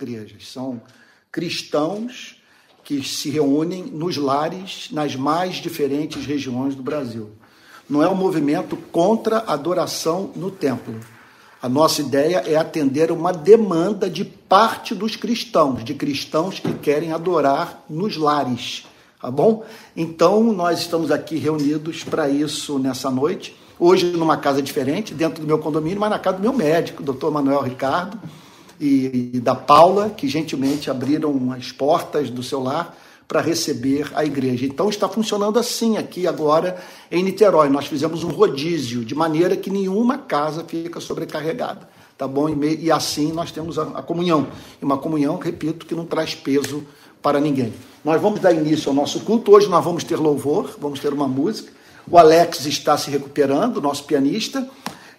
igrejas. São cristãos que se reúnem nos lares nas mais diferentes regiões do Brasil. Não é um movimento contra a adoração no templo. A nossa ideia é atender uma demanda de parte dos cristãos, de cristãos que querem adorar nos lares, tá bom? Então, nós estamos aqui reunidos para isso nessa noite. Hoje, numa casa diferente, dentro do meu condomínio, mas na casa do meu médico, doutor Manuel Ricardo, e, e da Paula, que gentilmente abriram as portas do seu lar para receber a igreja. Então está funcionando assim aqui agora em Niterói. Nós fizemos um rodízio, de maneira que nenhuma casa fica sobrecarregada. Tá bom? E assim nós temos a, a comunhão. E uma comunhão, repito, que não traz peso para ninguém. Nós vamos dar início ao nosso culto. Hoje nós vamos ter louvor, vamos ter uma música. O Alex está se recuperando, nosso pianista.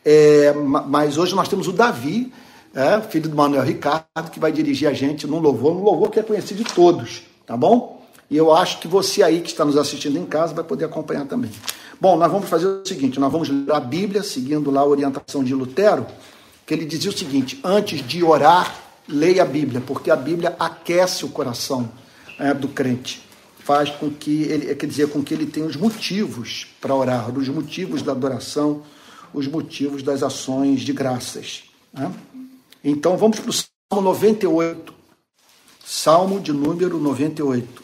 É, mas hoje nós temos o Davi, é, filho do Manuel Ricardo, que vai dirigir a gente num louvor, um louvor que é conhecido de todos, tá bom? E eu acho que você aí que está nos assistindo em casa vai poder acompanhar também. Bom, nós vamos fazer o seguinte: nós vamos ler a Bíblia, seguindo lá a orientação de Lutero, que ele dizia o seguinte: antes de orar, leia a Bíblia, porque a Bíblia aquece o coração é, do crente. Faz com que ele, quer dizer, com que ele tenha os motivos para orar, os motivos da adoração, os motivos das ações de graças. Né? Então vamos para o Salmo 98. Salmo de número 98.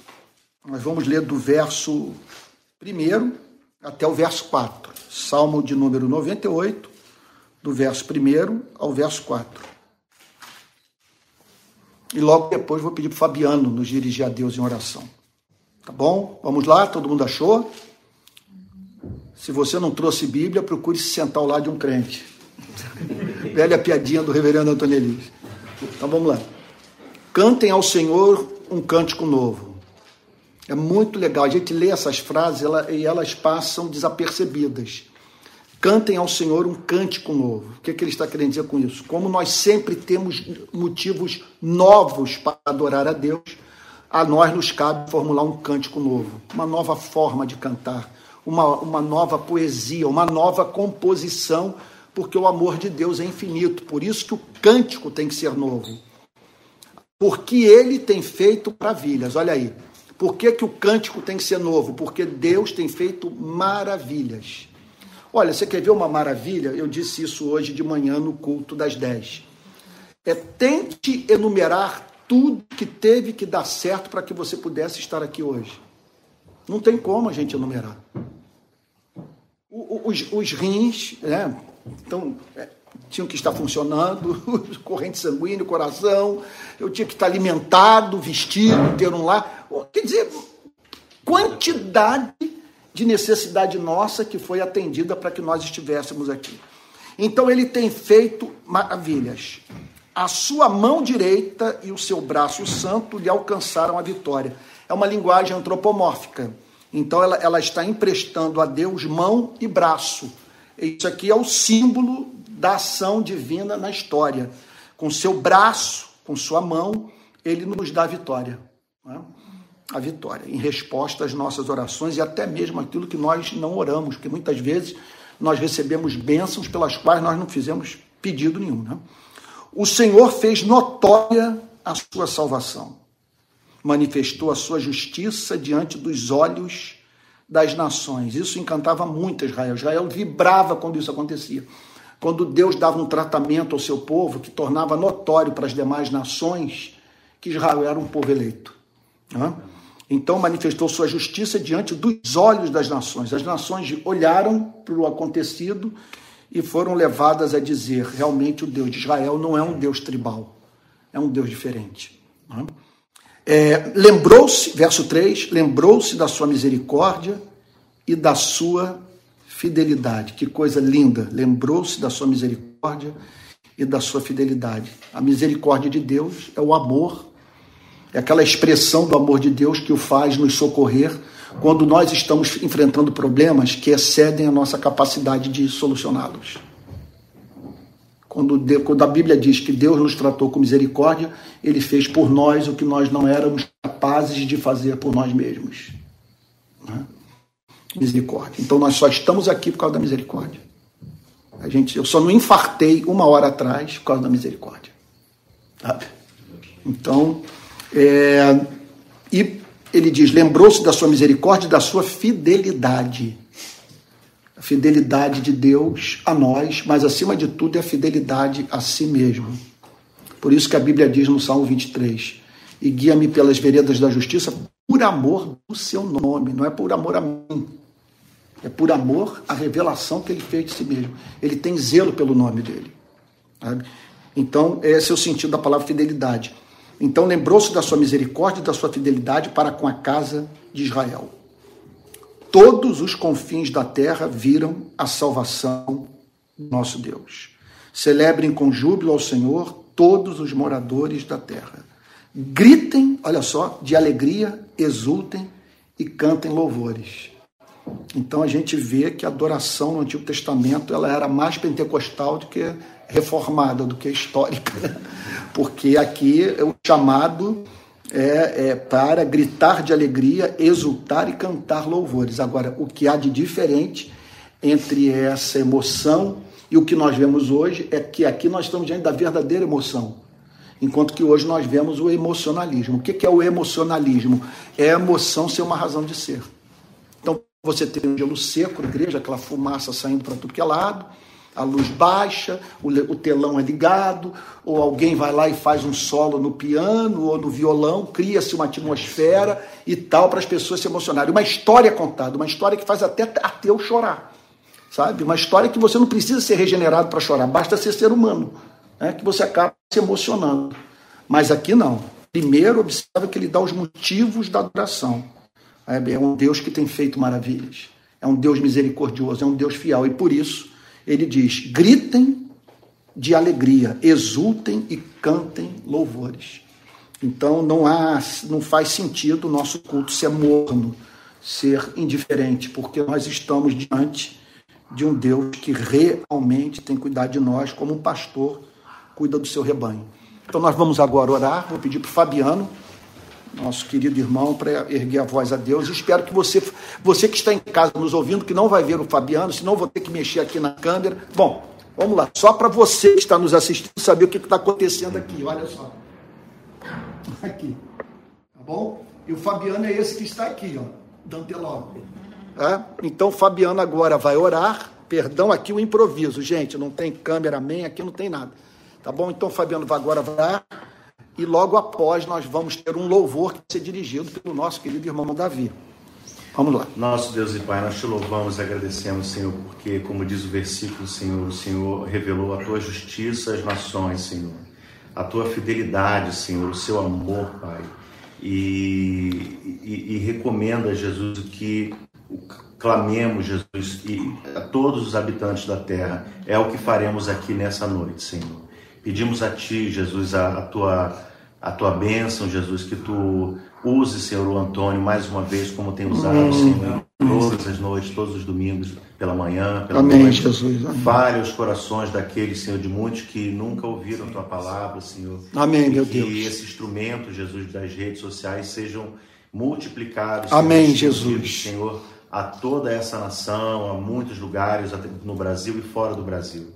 Nós vamos ler do verso 1 até o verso 4. Salmo de número 98, do verso 1 ao verso 4. E logo depois vou pedir para o Fabiano nos dirigir a Deus em oração. Tá bom? Vamos lá? Todo mundo achou? Se você não trouxe Bíblia, procure se sentar ao lado de um crente. Velha piadinha do reverendo Antônio Elias. Então vamos lá. Cantem ao Senhor um cântico novo é muito legal. A gente lê essas frases ela, e elas passam desapercebidas. Cantem ao Senhor um cântico novo. O que, é que ele está querendo dizer com isso? Como nós sempre temos motivos novos para adorar a Deus, a nós nos cabe formular um cântico novo, uma nova forma de cantar, uma, uma nova poesia, uma nova composição, porque o amor de Deus é infinito. Por isso que o cântico tem que ser novo. Porque ele tem feito maravilhas. Olha aí, por que, que o cântico tem que ser novo? Porque Deus tem feito maravilhas. Olha, você quer ver uma maravilha? Eu disse isso hoje de manhã no culto das 10. É tente enumerar tudo que teve que dar certo para que você pudesse estar aqui hoje. Não tem como a gente enumerar. Os, os rins, né? Então, é, tinham que estar funcionando, corrente sanguínea, coração, eu tinha que estar alimentado, vestido, ter um lar. Quer dizer, quantidade de necessidade nossa que foi atendida para que nós estivéssemos aqui. Então ele tem feito maravilhas. A sua mão direita e o seu braço santo lhe alcançaram a vitória. É uma linguagem antropomórfica. Então ela, ela está emprestando a Deus mão e braço. Isso aqui é o símbolo da ação divina na história. Com seu braço, com sua mão, ele nos dá a vitória. Né? A vitória, em resposta às nossas orações e até mesmo aquilo que nós não oramos, porque muitas vezes nós recebemos bênçãos pelas quais nós não fizemos pedido nenhum. Né? O Senhor fez notória a sua salvação, manifestou a sua justiça diante dos olhos das nações. Isso encantava muito Israel. Israel vibrava quando isso acontecia quando Deus dava um tratamento ao seu povo que tornava notório para as demais nações que Israel era um povo eleito. Né? Então manifestou sua justiça diante dos olhos das nações. As nações olharam para o acontecido e foram levadas a dizer: realmente o Deus de Israel não é um Deus tribal, é um Deus diferente. É, lembrou-se, verso 3, lembrou-se da sua misericórdia e da sua fidelidade. Que coisa linda! Lembrou-se da sua misericórdia e da sua fidelidade. A misericórdia de Deus é o amor, é aquela expressão do amor de Deus que o faz nos socorrer quando nós estamos enfrentando problemas que excedem a nossa capacidade de solucioná-los. Quando, quando, a Bíblia diz que Deus nos tratou com misericórdia, ele fez por nós o que nós não éramos capazes de fazer por nós mesmos. Né? misericórdia. Então nós só estamos aqui por causa da misericórdia. A gente, eu só não infartei uma hora atrás por causa da misericórdia. Sabe? Então, é, e ele diz: lembrou-se da sua misericórdia e da sua fidelidade. A fidelidade de Deus a nós, mas acima de tudo é a fidelidade a si mesmo. Por isso que a Bíblia diz no Salmo 23: E guia-me pelas veredas da justiça por amor do seu nome, não é por amor a mim. É por amor à revelação que ele fez de si mesmo. Ele tem zelo pelo nome dele. Sabe? Então, esse é o sentido da palavra fidelidade. Então, lembrou-se da sua misericórdia e da sua fidelidade para com a casa de Israel. Todos os confins da terra viram a salvação do nosso Deus. Celebrem com júbilo ao Senhor todos os moradores da terra. Gritem, olha só, de alegria, exultem e cantem louvores. Então a gente vê que a adoração no Antigo Testamento ela era mais pentecostal do que reformada, do que histórica, porque aqui é o chamado é, é, para gritar de alegria, exultar e cantar louvores. Agora, o que há de diferente entre essa emoção e o que nós vemos hoje é que aqui nós estamos diante da verdadeira emoção, enquanto que hoje nós vemos o emocionalismo. O que é o emocionalismo? É a emoção ser uma razão de ser. Então, você tem um gelo seco igreja, aquela fumaça saindo para tudo que é lado, a luz baixa, o, telão é ligado, ou alguém vai lá e faz um solo no piano ou no violão, cria-se uma atmosfera e tal para as pessoas se emocionarem. Uma história contada, uma história que faz até ateu chorar sabe? Uma história que você não precisa ser regenerado para chorar, basta ser ser humano, né? que você acaba se emocionando. Mas aqui não. Primeiro, observa que ele dá os motivos da adoração. É um Deus que tem feito maravilhas. É um Deus misericordioso, é um Deus fiel. E por isso, ele diz: gritem de alegria, exultem e cantem louvores. Então não há, não faz sentido o nosso culto ser morno, ser indiferente, porque nós estamos diante de um Deus que realmente tem cuidado de nós, como um pastor cuida do seu rebanho. Então nós vamos agora orar. Vou pedir para o Fabiano, nosso querido irmão, para erguer a voz a Deus. espero que você, você que está em casa nos ouvindo, que não vai ver o Fabiano, senão vou ter que mexer aqui na câmera. Bom, vamos lá. Só para você que está nos assistindo saber o que está acontecendo aqui. Olha só. Aqui. Tá bom? E o Fabiano é esse que está aqui, ó, Danteló. É? Então, Fabiano agora vai orar. Perdão aqui o improviso, gente. Não tem câmera, man, aqui não tem nada. Tá bom? Então, Fabiano vai agora orar. E logo após nós vamos ter um louvor que vai ser dirigido pelo nosso querido irmão Davi. Vamos lá. Nosso Deus e Pai, nós te louvamos e agradecemos, Senhor, porque, como diz o versículo, Senhor, o Senhor revelou a tua justiça às nações, Senhor. A tua fidelidade, Senhor, o seu amor, Pai. E, e, e recomenda, Jesus, que clamemos, Jesus, e a todos os habitantes da terra. É o que faremos aqui nessa noite, Senhor. Pedimos a Ti, Jesus, a, a tua a tua bênção, Jesus, que tu use, Senhor, o Antônio mais uma vez, como tem usado, Amém. Senhor, todas as noites, todos os domingos, pela manhã, pela Amém, noite. Jesus. Amém. Fale os corações daqueles, Senhor, de muitos que nunca ouviram a tua palavra, Senhor. Amém, meu que Deus. Que esse instrumento, Jesus, das redes sociais sejam multiplicados. Amém, Jesus. Senhor a toda essa nação, a muitos lugares no Brasil e fora do Brasil.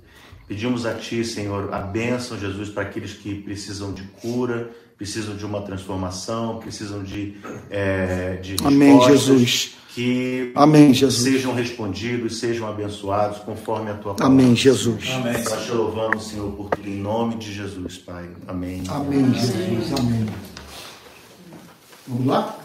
Pedimos a Ti, Senhor, a bênção, Jesus, para aqueles que precisam de cura, precisam de uma transformação, precisam de, é, de Amém, Jesus. Que Amém, Jesus. sejam respondidos, sejam abençoados conforme a Tua palavra. Amém, Jesus. Amém. Nós te louvamos, Senhor, por tudo, em nome de Jesus, Pai. Amém. Amém, Jesus. Amém. Vamos lá?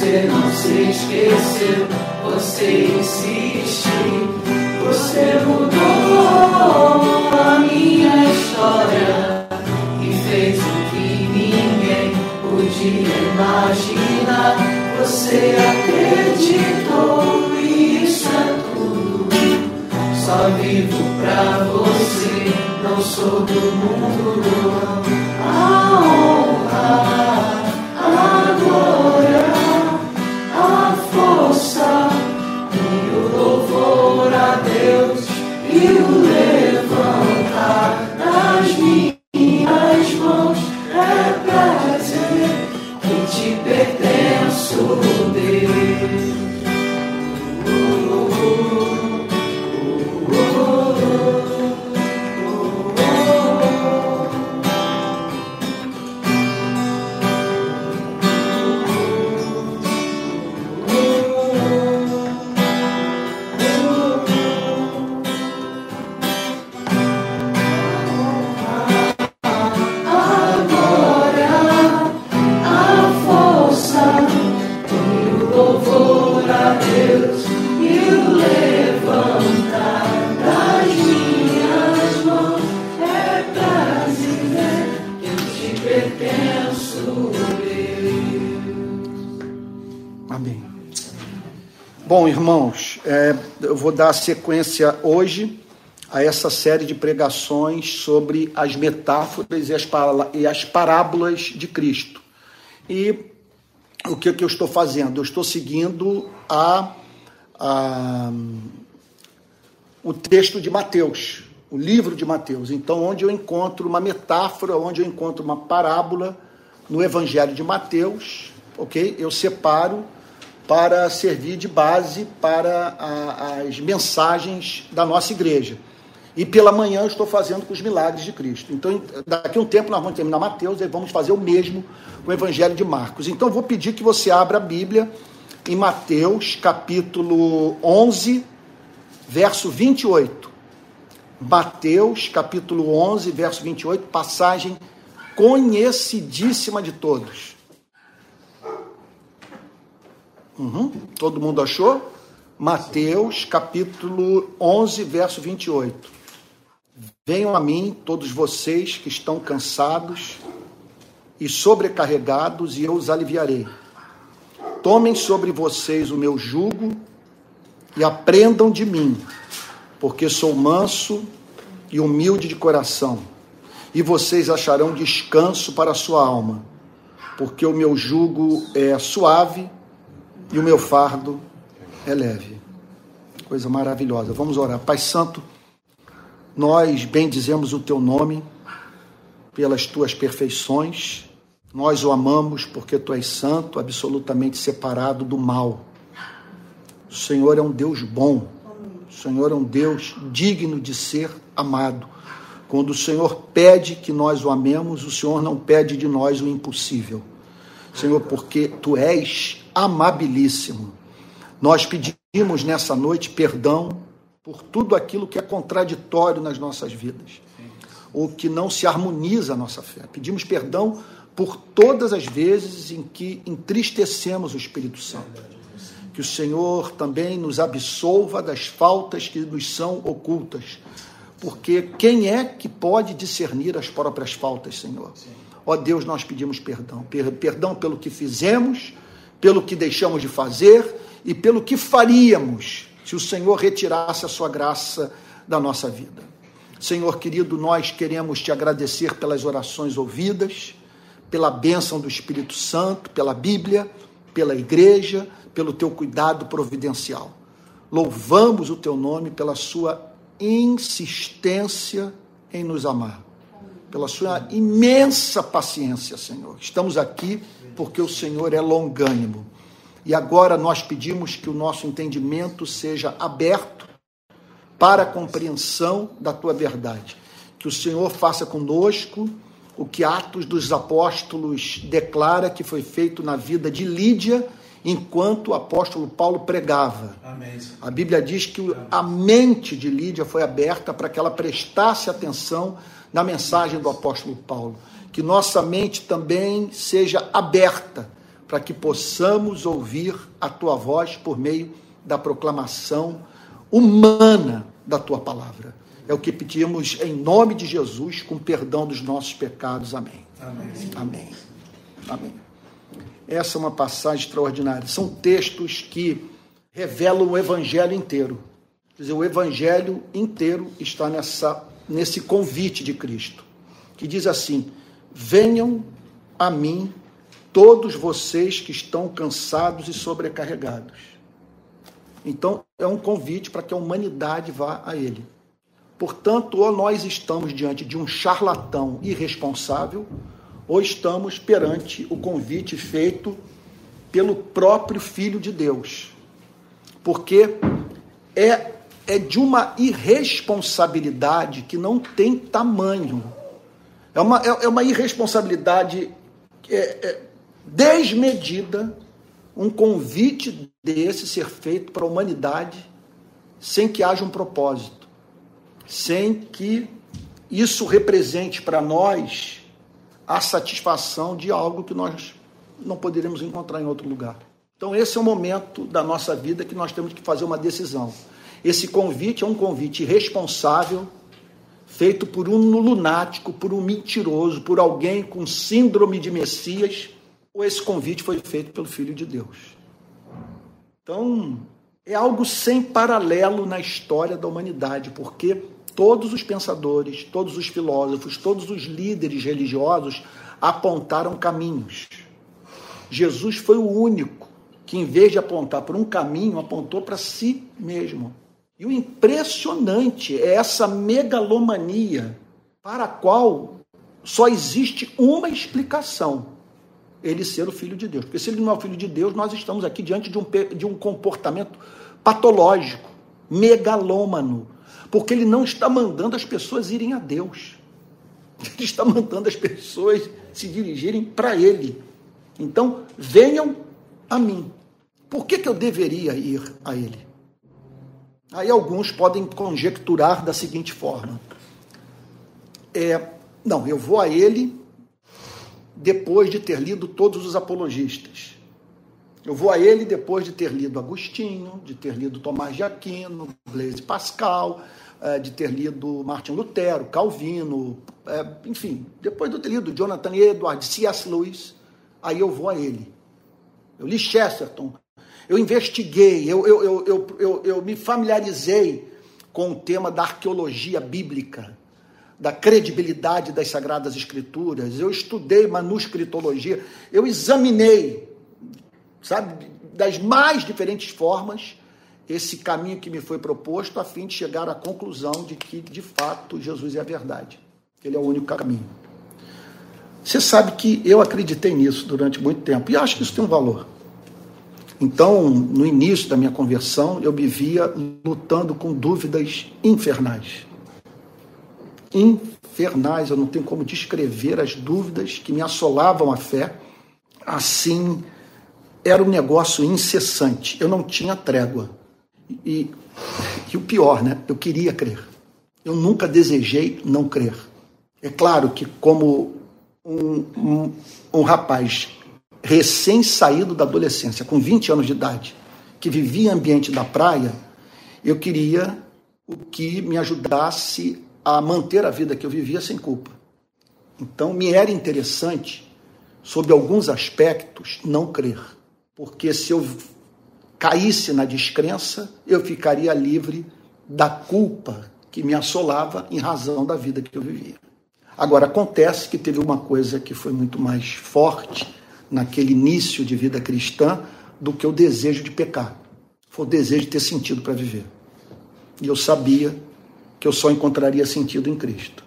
Você não se esqueceu, você insiste, você mudou a minha história e fez o que ninguém podia imaginar. Você acreditou e isso é tudo. Só vivo pra você, não sou do mundo, não. A honra. still vou dar sequência hoje a essa série de pregações sobre as metáforas e as, e as parábolas de Cristo. E o que, que eu estou fazendo? Eu estou seguindo a, a, o texto de Mateus, o livro de Mateus. Então, onde eu encontro uma metáfora, onde eu encontro uma parábola no Evangelho de Mateus, ok? Eu separo para servir de base para a, as mensagens da nossa igreja. E pela manhã eu estou fazendo com os milagres de Cristo. Então, daqui a um tempo nós vamos terminar Mateus e vamos fazer o mesmo com o Evangelho de Marcos. Então, vou pedir que você abra a Bíblia em Mateus, capítulo 11, verso 28. Mateus, capítulo 11, verso 28, passagem conhecidíssima de todos. Uhum. Todo mundo achou? Mateus capítulo 11, verso 28. Venham a mim, todos vocês que estão cansados e sobrecarregados, e eu os aliviarei. Tomem sobre vocês o meu jugo e aprendam de mim, porque sou manso e humilde de coração, e vocês acharão descanso para a sua alma, porque o meu jugo é suave e o meu fardo é leve. Coisa maravilhosa. Vamos orar. Pai Santo, nós bendizemos o teu nome pelas tuas perfeições. Nós o amamos porque tu és santo, absolutamente separado do mal. O Senhor é um Deus bom. O Senhor é um Deus digno de ser amado. Quando o Senhor pede que nós o amemos, o Senhor não pede de nós o impossível. Senhor, porque tu és amabilíssimo. Nós pedimos nessa noite perdão por tudo aquilo que é contraditório nas nossas vidas, ou que não se harmoniza a nossa fé. Pedimos perdão por todas as vezes em que entristecemos o Espírito Santo. Que o Senhor também nos absolva das faltas que nos são ocultas. Porque quem é que pode discernir as próprias faltas, Senhor? Ó Deus, nós pedimos perdão. Perdão pelo que fizemos, pelo que deixamos de fazer e pelo que faríamos se o Senhor retirasse a sua graça da nossa vida. Senhor querido, nós queremos te agradecer pelas orações ouvidas, pela bênção do Espírito Santo, pela Bíblia, pela igreja, pelo teu cuidado providencial. Louvamos o teu nome pela sua insistência em nos amar, pela sua imensa paciência, Senhor. Estamos aqui porque o Senhor é longânimo. E agora nós pedimos que o nosso entendimento seja aberto para a compreensão da tua verdade. Que o Senhor faça conosco o que Atos dos Apóstolos declara que foi feito na vida de Lídia enquanto o apóstolo Paulo pregava. Amém. A Bíblia diz que a mente de Lídia foi aberta para que ela prestasse atenção na mensagem do apóstolo Paulo. Que nossa mente também seja aberta para que possamos ouvir a tua voz por meio da proclamação humana da tua palavra. É o que pedimos em nome de Jesus, com perdão dos nossos pecados. Amém. Amém. Amém. Amém. Essa é uma passagem extraordinária. São textos que revelam o evangelho inteiro. Quer dizer, o evangelho inteiro está nessa, nesse convite de Cristo, que diz assim: Venham a mim todos vocês que estão cansados e sobrecarregados. Então, é um convite para que a humanidade vá a Ele. Portanto, ou nós estamos diante de um charlatão irresponsável, ou estamos perante o convite feito pelo próprio Filho de Deus. Porque é, é de uma irresponsabilidade que não tem tamanho. É uma, é, é uma irresponsabilidade é, é, desmedida um convite desse ser feito para a humanidade sem que haja um propósito, sem que isso represente para nós a satisfação de algo que nós não poderíamos encontrar em outro lugar. Então, esse é o momento da nossa vida que nós temos que fazer uma decisão. Esse convite é um convite irresponsável, feito por um lunático, por um mentiroso, por alguém com síndrome de Messias ou esse convite foi feito pelo Filho de Deus? Então, é algo sem paralelo na história da humanidade, porque todos os pensadores, todos os filósofos, todos os líderes religiosos apontaram caminhos. Jesus foi o único que, em vez de apontar para um caminho, apontou para si mesmo. E o impressionante é essa megalomania para a qual só existe uma explicação ele ser o filho de Deus. Porque se ele não é o filho de Deus, nós estamos aqui diante de um, de um comportamento patológico, megalômano. Porque ele não está mandando as pessoas irem a Deus. Ele está mandando as pessoas se dirigirem para ele. Então, venham a mim. Por que, que eu deveria ir a ele? Aí alguns podem conjecturar da seguinte forma: é, não, eu vou a ele depois de ter lido todos os apologistas. Eu vou a ele depois de ter lido Agostinho, de ter lido Tomás de Aquino, Blaise Pascal, eh, de ter lido Martin Lutero, Calvino, eh, enfim, depois de ter lido Jonathan Edwards, C.S. Lewis, aí eu vou a ele. Eu li Chesterton, eu investiguei, eu, eu, eu, eu, eu, eu me familiarizei com o tema da arqueologia bíblica da credibilidade das Sagradas Escrituras, eu estudei manuscritologia, eu examinei, sabe, das mais diferentes formas, esse caminho que me foi proposto, a fim de chegar à conclusão de que, de fato, Jesus é a verdade. Ele é o único caminho. Você sabe que eu acreditei nisso durante muito tempo e acho que isso tem um valor. Então, no início da minha conversão, eu me via lutando com dúvidas infernais infernais, eu não tenho como descrever as dúvidas que me assolavam a fé. Assim, era um negócio incessante, eu não tinha trégua. E, e o pior, né? Eu queria crer. Eu nunca desejei não crer. É claro que, como um, um, um rapaz recém-saído da adolescência, com 20 anos de idade, que vivia ambiente da praia, eu queria o que me ajudasse a manter a vida que eu vivia sem culpa. Então, me era interessante, sob alguns aspectos, não crer. Porque se eu caísse na descrença, eu ficaria livre da culpa que me assolava em razão da vida que eu vivia. Agora, acontece que teve uma coisa que foi muito mais forte naquele início de vida cristã do que o desejo de pecar. foi o desejo de ter sentido para viver. E eu sabia que eu só encontraria sentido em Cristo.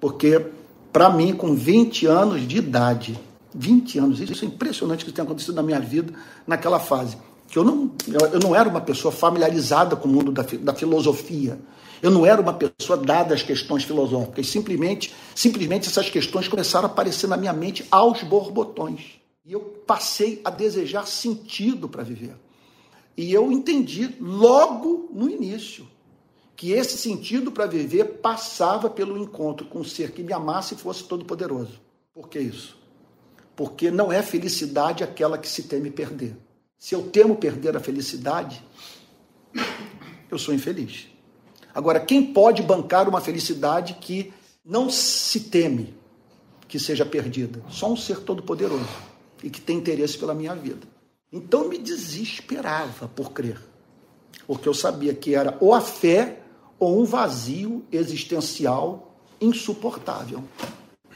Porque, para mim, com 20 anos de idade, 20 anos, isso é impressionante que tem acontecido na minha vida naquela fase. Que eu não, eu não era uma pessoa familiarizada com o mundo da, da filosofia. Eu não era uma pessoa dada às questões filosóficas. Simplesmente, simplesmente essas questões começaram a aparecer na minha mente aos borbotões. E eu passei a desejar sentido para viver. E eu entendi logo no início que esse sentido para viver passava pelo encontro com um ser que me amasse e fosse todo-poderoso. Por que isso? Porque não é felicidade aquela que se teme perder. Se eu temo perder a felicidade, eu sou infeliz. Agora, quem pode bancar uma felicidade que não se teme que seja perdida? Só um ser todo-poderoso e que tem interesse pela minha vida. Então me desesperava por crer, porque eu sabia que era ou a fé ou um vazio existencial insuportável.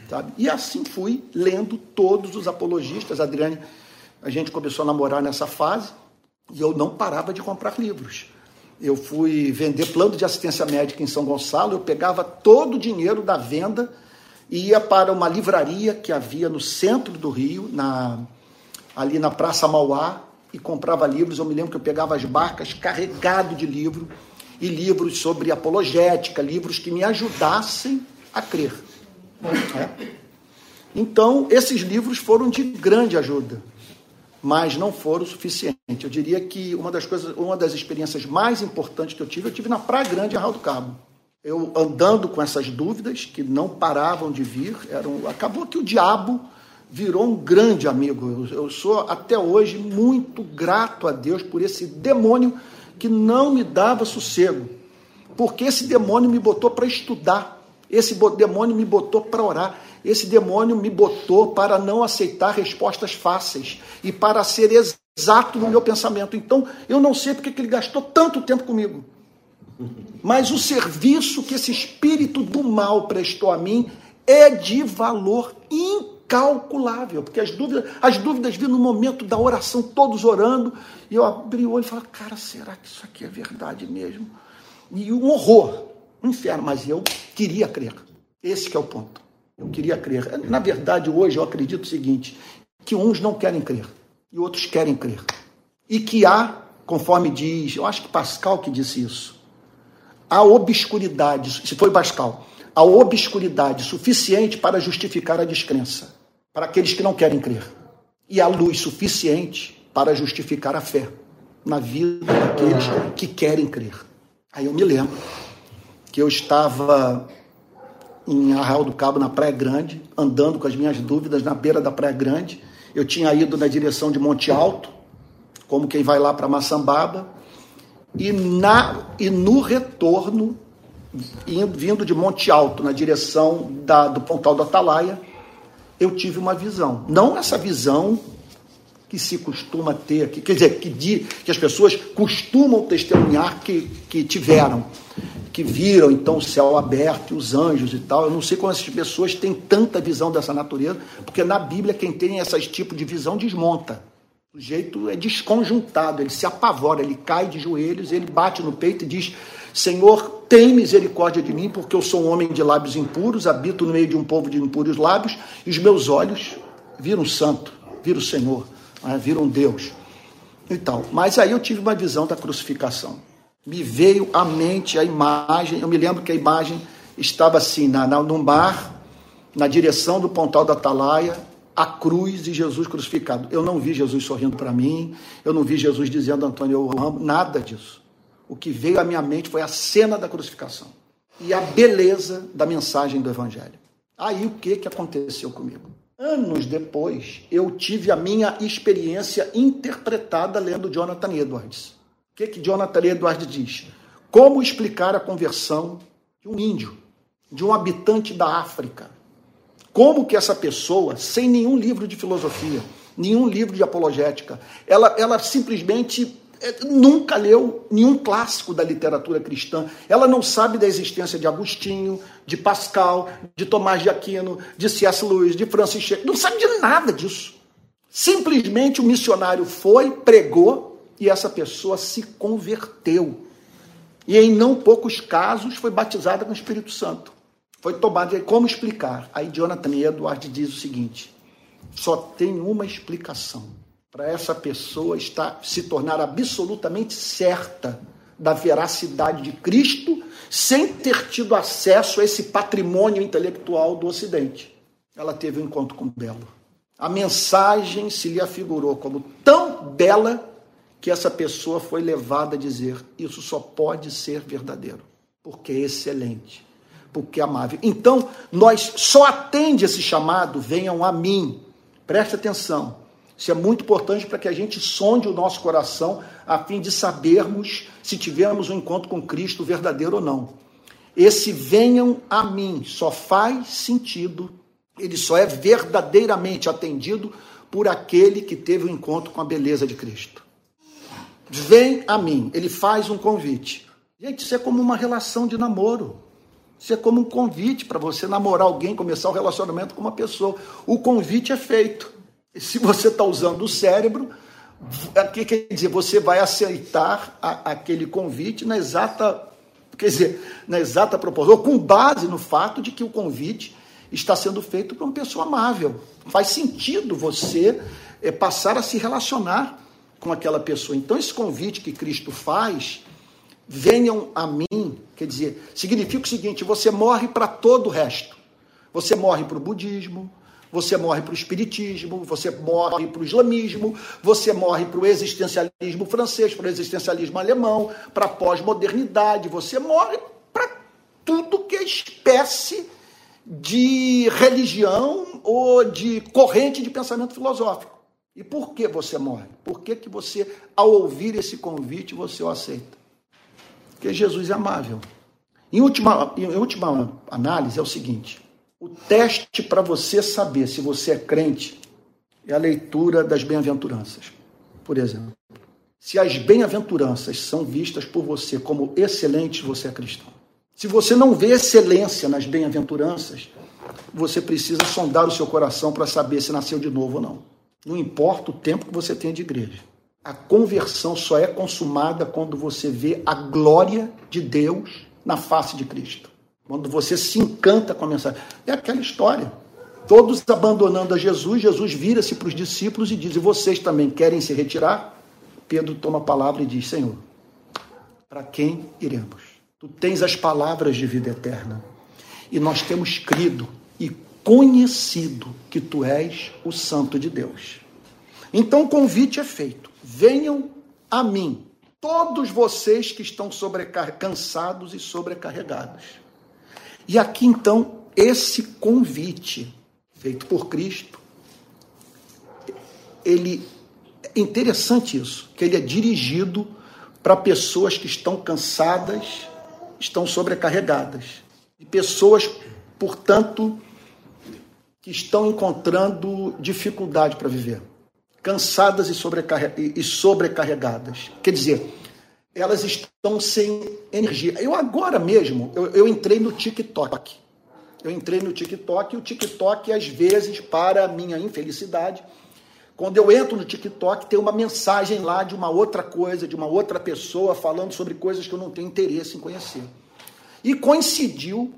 Sabe? E assim fui lendo todos os apologistas. Adriane, a gente começou a namorar nessa fase e eu não parava de comprar livros. Eu fui vender plano de assistência médica em São Gonçalo, eu pegava todo o dinheiro da venda e ia para uma livraria que havia no centro do Rio, na, ali na Praça Mauá, e comprava livros. Eu me lembro que eu pegava as barcas carregado de livro e livros sobre apologética, livros que me ajudassem a crer. É. Então, esses livros foram de grande ajuda, mas não foram suficiente. Eu diria que uma das coisas, uma das experiências mais importantes que eu tive, eu tive na Praia Grande, Arral do Cabo. Eu andando com essas dúvidas que não paravam de vir, eram, acabou que o diabo virou um grande amigo. Eu, eu sou até hoje muito grato a Deus por esse demônio que não me dava sossego, porque esse demônio me botou para estudar, esse demônio me botou para orar, esse demônio me botou para não aceitar respostas fáceis e para ser exato no meu pensamento. Então, eu não sei porque ele gastou tanto tempo comigo. Mas o serviço que esse espírito do mal prestou a mim é de valor incalculável, porque as dúvidas, as dúvidas vinham no momento da oração, todos orando, e eu abri o olho e falei, cara, será que isso aqui é verdade mesmo? E um horror, um inferno, mas eu queria crer. Esse é o ponto. Eu queria crer. Na verdade, hoje eu acredito o seguinte, que uns não querem crer e outros querem crer. E que há, conforme diz, eu acho que Pascal que disse isso, a obscuridade, se foi Pascal, a obscuridade suficiente para justificar a descrença para aqueles que não querem crer, e a luz suficiente para justificar a fé na vida daqueles que querem crer. Aí eu me lembro que eu estava em Arraial do Cabo, na Praia Grande, andando com as minhas dúvidas na beira da Praia Grande. Eu tinha ido na direção de Monte Alto, como quem vai lá para Maçambaba, e, na, e no retorno, indo, vindo de Monte Alto, na direção da, do Pontal do Atalaia, eu tive uma visão. Não essa visão que se costuma ter, que, quer dizer, que, que as pessoas costumam testemunhar que, que tiveram, que viram então o céu aberto e os anjos e tal. Eu não sei como essas pessoas têm tanta visão dessa natureza, porque na Bíblia quem tem esse tipo de visão desmonta. O jeito é desconjuntado, ele se apavora, ele cai de joelhos, ele bate no peito e diz: Senhor, tem misericórdia de mim, porque eu sou um homem de lábios impuros, habito no meio de um povo de impuros lábios, e os meus olhos viram santo, viram Senhor, né, viram Deus. Então, mas aí eu tive uma visão da crucificação. Me veio à mente a imagem, eu me lembro que a imagem estava assim, na, na, no mar, na direção do pontal da Atalaia, a cruz e Jesus crucificado. Eu não vi Jesus sorrindo para mim, eu não vi Jesus dizendo, Antônio, eu amo, nada disso. O que veio à minha mente foi a cena da crucificação e a beleza da mensagem do Evangelho. Aí o que, que aconteceu comigo? Anos depois, eu tive a minha experiência interpretada lendo Jonathan Edwards. O que, que Jonathan Edwards diz? Como explicar a conversão de um índio, de um habitante da África, como que essa pessoa, sem nenhum livro de filosofia, nenhum livro de apologética, ela, ela simplesmente é, nunca leu nenhum clássico da literatura cristã. Ela não sabe da existência de Agostinho, de Pascal, de Tomás de Aquino, de C.S. Lewis, de Francis Schaeffer. Não sabe de nada disso. Simplesmente o missionário foi, pregou e essa pessoa se converteu. E em não poucos casos foi batizada com o Espírito Santo. Foi tomada. Como explicar? Aí Jonathan Edwards diz o seguinte: só tem uma explicação para essa pessoa estar se tornar absolutamente certa da veracidade de Cristo sem ter tido acesso a esse patrimônio intelectual do Ocidente. Ela teve um encontro com Belo. A mensagem se lhe afigurou como tão bela que essa pessoa foi levada a dizer: Isso só pode ser verdadeiro, porque é excelente, porque amável. Então, nós só atende esse chamado: venham a mim. Preste atenção. Isso é muito importante para que a gente sonde o nosso coração a fim de sabermos se tivermos um encontro com Cristo verdadeiro ou não. Esse venham a mim só faz sentido, ele só é verdadeiramente atendido por aquele que teve o um encontro com a beleza de Cristo. Vem a mim, ele faz um convite. Gente, isso é como uma relação de namoro. Isso é como um convite para você namorar alguém, começar um relacionamento com uma pessoa. O convite é feito. Se você está usando o cérebro, que quer dizer, você vai aceitar a, aquele convite na exata, quer dizer, na exata proporção, com base no fato de que o convite está sendo feito para uma pessoa amável. Faz sentido você é, passar a se relacionar com aquela pessoa. Então, esse convite que Cristo faz, venham a mim, quer dizer, significa o seguinte: você morre para todo o resto. Você morre para o budismo, você morre para o espiritismo, você morre para o islamismo, você morre para o existencialismo francês, para o existencialismo alemão, para a pós-modernidade, você morre para tudo que é espécie de religião ou de corrente de pensamento filosófico. E por que você morre? Por que, que você, ao ouvir esse convite, você o aceita? Porque Jesus é amável. Em última, em última análise, é o seguinte: o teste para você saber se você é crente é a leitura das bem-aventuranças. Por exemplo, se as bem-aventuranças são vistas por você como excelentes, você é cristão. Se você não vê excelência nas bem-aventuranças, você precisa sondar o seu coração para saber se nasceu de novo ou não. Não importa o tempo que você tenha de igreja. A conversão só é consumada quando você vê a glória de Deus na face de Cristo. Quando você se encanta com a mensagem. É aquela história. Todos abandonando a Jesus, Jesus vira-se para os discípulos e diz: E vocês também querem se retirar? Pedro toma a palavra e diz: Senhor, para quem iremos? Tu tens as palavras de vida eterna. E nós temos crido e conhecido que tu és o Santo de Deus. Então o convite é feito: venham a mim, todos vocês que estão cansados e sobrecarregados. E aqui então, esse convite feito por Cristo, ele é interessante isso, que ele é dirigido para pessoas que estão cansadas, estão sobrecarregadas, e pessoas, portanto, que estão encontrando dificuldade para viver, cansadas e sobrecarregadas. Quer dizer, elas estão sem energia. Eu agora mesmo, eu, eu entrei no TikTok. Eu entrei no TikTok e o TikTok, às vezes, para minha infelicidade, quando eu entro no TikTok, tem uma mensagem lá de uma outra coisa, de uma outra pessoa, falando sobre coisas que eu não tenho interesse em conhecer. E coincidiu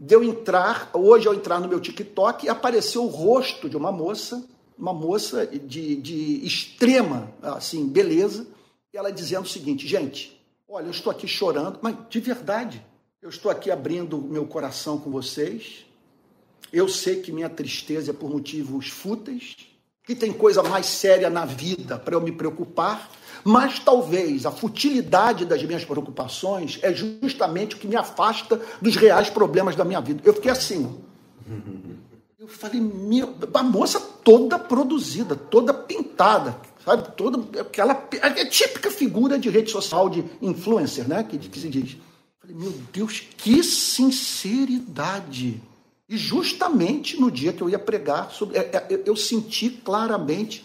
de eu entrar, hoje eu entrar no meu TikTok apareceu o rosto de uma moça, uma moça de, de extrema assim, beleza, ela dizendo o seguinte, gente, olha, eu estou aqui chorando, mas de verdade, eu estou aqui abrindo meu coração com vocês. Eu sei que minha tristeza é por motivos fúteis, que tem coisa mais séria na vida para eu me preocupar, mas talvez a futilidade das minhas preocupações é justamente o que me afasta dos reais problemas da minha vida. Eu fiquei assim. Eu falei, meu, a moça toda produzida, toda pintada, sabe? Toda aquela é típica figura de rede social, de influencer, né? Que, que se diz. Falei, meu Deus, que sinceridade! E justamente no dia que eu ia pregar, sobre, é, é, eu senti claramente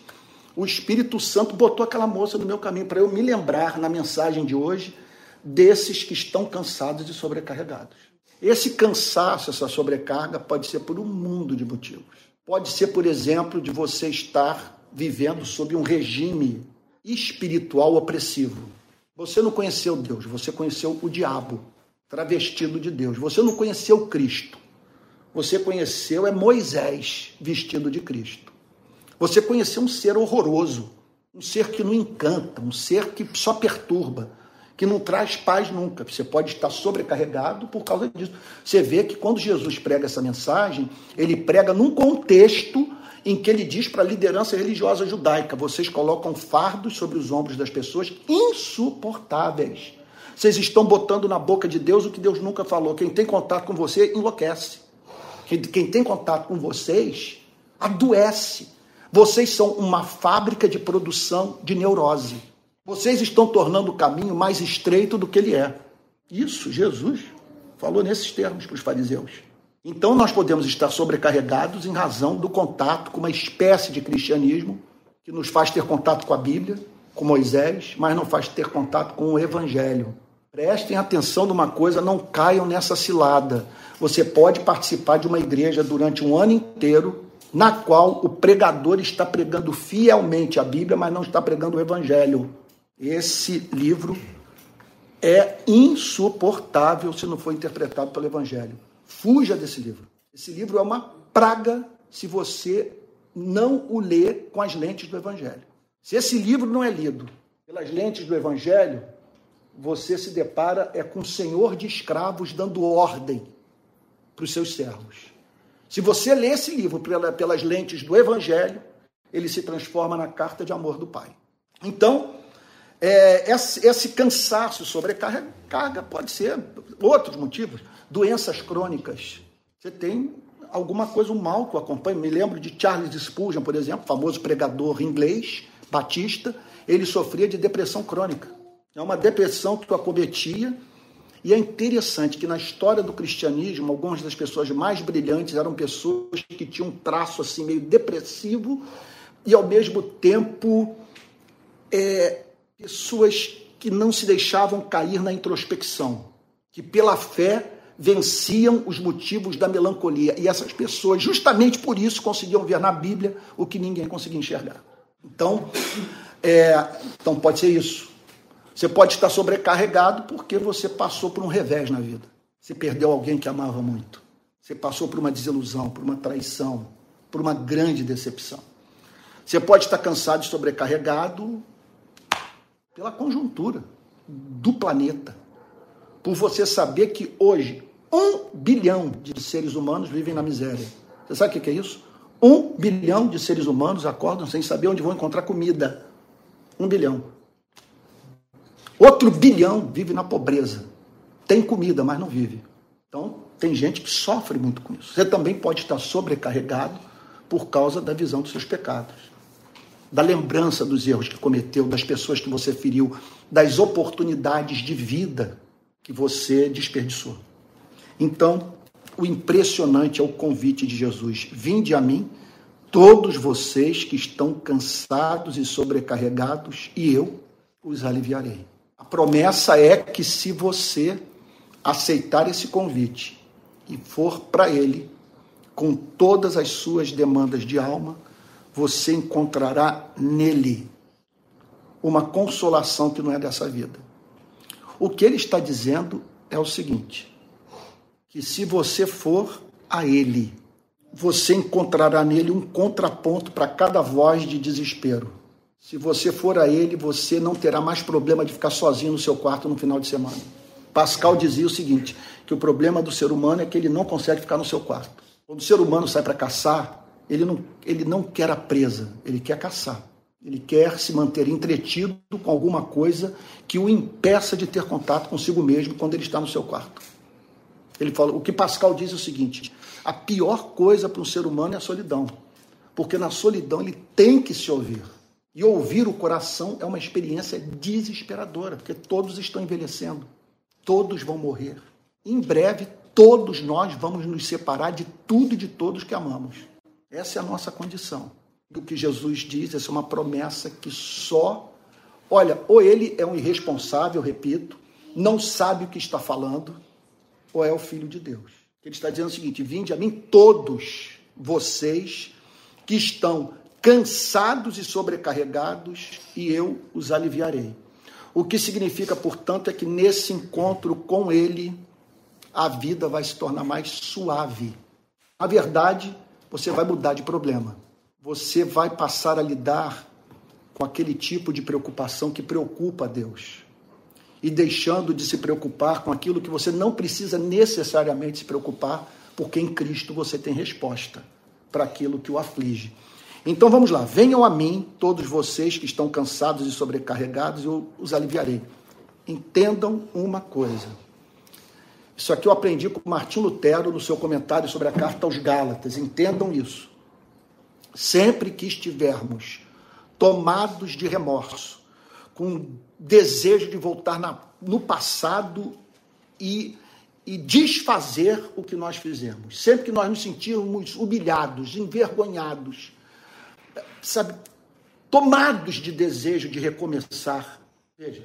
o Espírito Santo botou aquela moça no meu caminho para eu me lembrar na mensagem de hoje desses que estão cansados e sobrecarregados. Esse cansaço, essa sobrecarga, pode ser por um mundo de motivos. Pode ser, por exemplo, de você estar vivendo sob um regime espiritual opressivo. Você não conheceu Deus, você conheceu o diabo, travestido de Deus. Você não conheceu Cristo. Você conheceu é Moisés vestido de Cristo. Você conheceu um ser horroroso, um ser que não encanta, um ser que só perturba, que não traz paz nunca. Você pode estar sobrecarregado por causa disso. Você vê que quando Jesus prega essa mensagem, ele prega num contexto em que ele diz para a liderança religiosa judaica: vocês colocam fardos sobre os ombros das pessoas insuportáveis. Vocês estão botando na boca de Deus o que Deus nunca falou. Quem tem contato com você enlouquece. Quem tem contato com vocês adoece. Vocês são uma fábrica de produção de neurose. Vocês estão tornando o caminho mais estreito do que ele é. Isso, Jesus falou nesses termos para os fariseus. Então nós podemos estar sobrecarregados em razão do contato com uma espécie de cristianismo que nos faz ter contato com a Bíblia, com Moisés, mas não faz ter contato com o Evangelho. Prestem atenção numa coisa, não caiam nessa cilada. Você pode participar de uma igreja durante um ano inteiro, na qual o pregador está pregando fielmente a Bíblia, mas não está pregando o Evangelho. Esse livro é insuportável se não for interpretado pelo Evangelho. Fuja desse livro. Esse livro é uma praga se você não o lê com as lentes do Evangelho. Se esse livro não é lido pelas lentes do Evangelho, você se depara é com o senhor de escravos dando ordem para os seus servos. Se você lê esse livro pelas lentes do Evangelho, ele se transforma na carta de amor do Pai. Então, é, esse, esse cansaço, sobrecarga, pode ser outros motivos doenças crônicas. Você tem alguma coisa, um mal que o acompanha. Me lembro de Charles Spurgeon, por exemplo, famoso pregador inglês, batista. Ele sofria de depressão crônica. É uma depressão que o acometia. E é interessante que na história do cristianismo, algumas das pessoas mais brilhantes eram pessoas que tinham um traço assim meio depressivo e ao mesmo tempo é, pessoas que não se deixavam cair na introspecção, que pela fé venciam os motivos da melancolia. E essas pessoas, justamente por isso, conseguiam ver na Bíblia o que ninguém conseguia enxergar. Então, é, então pode ser isso. Você pode estar sobrecarregado porque você passou por um revés na vida. Você perdeu alguém que amava muito. Você passou por uma desilusão, por uma traição, por uma grande decepção. Você pode estar cansado e sobrecarregado pela conjuntura do planeta. Por você saber que hoje um bilhão de seres humanos vivem na miséria. Você sabe o que é isso? Um bilhão de seres humanos acordam sem saber onde vão encontrar comida. Um bilhão. Outro bilhão vive na pobreza. Tem comida, mas não vive. Então, tem gente que sofre muito com isso. Você também pode estar sobrecarregado por causa da visão dos seus pecados, da lembrança dos erros que cometeu, das pessoas que você feriu, das oportunidades de vida que você desperdiçou. Então, o impressionante é o convite de Jesus: Vinde a mim, todos vocês que estão cansados e sobrecarregados, e eu os aliviarei. A promessa é que se você aceitar esse convite e for para ele com todas as suas demandas de alma, você encontrará nele uma consolação que não é dessa vida. O que ele está dizendo é o seguinte: que se você for a Ele, você encontrará nele um contraponto para cada voz de desespero. Se você for a Ele, você não terá mais problema de ficar sozinho no seu quarto no final de semana. Pascal dizia o seguinte: que o problema do ser humano é que ele não consegue ficar no seu quarto. Quando o ser humano sai para caçar, ele não, ele não quer a presa, ele quer caçar. Ele quer se manter entretido com alguma coisa que o impeça de ter contato consigo mesmo quando ele está no seu quarto. Ele fala, o que Pascal diz é o seguinte: a pior coisa para um ser humano é a solidão. Porque na solidão ele tem que se ouvir. E ouvir o coração é uma experiência desesperadora, porque todos estão envelhecendo, todos vão morrer. Em breve, todos nós vamos nos separar de tudo e de todos que amamos. Essa é a nossa condição. O que Jesus diz, essa é uma promessa que só. Olha, ou ele é um irresponsável, repito, não sabe o que está falando, ou é o Filho de Deus. Ele está dizendo o seguinte: vinde a mim todos vocês que estão cansados e sobrecarregados, e eu os aliviarei. O que significa, portanto, é que nesse encontro com Ele, a vida vai se tornar mais suave. Na verdade, você vai mudar de problema. Você vai passar a lidar com aquele tipo de preocupação que preocupa a Deus. E deixando de se preocupar com aquilo que você não precisa necessariamente se preocupar, porque em Cristo você tem resposta para aquilo que o aflige. Então vamos lá, venham a mim, todos vocês que estão cansados e sobrecarregados, eu os aliviarei. Entendam uma coisa. Isso aqui eu aprendi com Martim Lutero no seu comentário sobre a carta aos Gálatas. Entendam isso. Sempre que estivermos tomados de remorso, com desejo de voltar na, no passado e, e desfazer o que nós fizemos, sempre que nós nos sentirmos humilhados, envergonhados, sabe, tomados de desejo de recomeçar. Veja,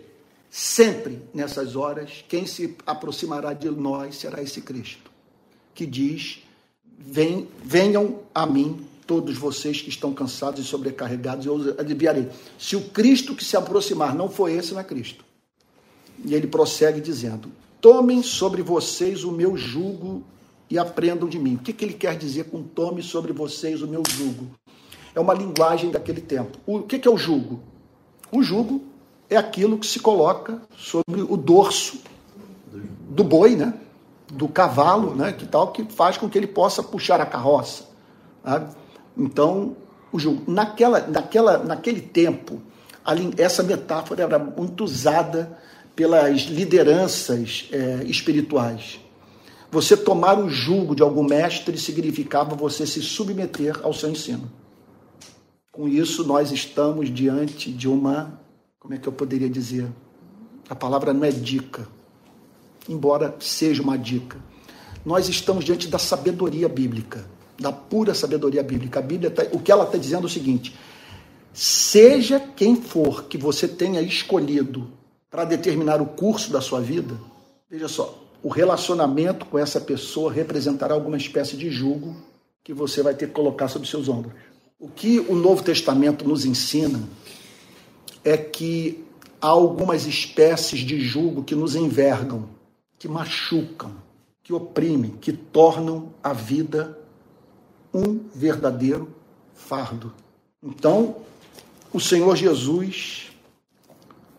sempre nessas horas, quem se aproximará de nós será esse Cristo, que diz: venham a mim todos vocês que estão cansados e sobrecarregados, eu os aliviarei. Se o Cristo que se aproximar não for esse, não é Cristo. E ele prossegue dizendo: Tomem sobre vocês o meu jugo e aprendam de mim. O que, que ele quer dizer com tome sobre vocês o meu jugo? é uma linguagem daquele tempo. O que é o jugo? O jugo é aquilo que se coloca sobre o dorso do boi, né? do cavalo, né? que tal, que faz com que ele possa puxar a carroça. Sabe? Então, o jugo. Naquela, naquela, naquele tempo, essa metáfora era muito usada pelas lideranças é, espirituais. Você tomar o jugo de algum mestre significava você se submeter ao seu ensino. Com isso, nós estamos diante de uma, como é que eu poderia dizer? A palavra não é dica, embora seja uma dica. Nós estamos diante da sabedoria bíblica, da pura sabedoria bíblica. A Bíblia, tá, o que ela está dizendo é o seguinte: seja quem for que você tenha escolhido para determinar o curso da sua vida, veja só, o relacionamento com essa pessoa representará alguma espécie de jugo que você vai ter que colocar sobre seus ombros. O que o Novo Testamento nos ensina é que há algumas espécies de jugo que nos envergam, que machucam, que oprimem, que tornam a vida um verdadeiro fardo. Então, o Senhor Jesus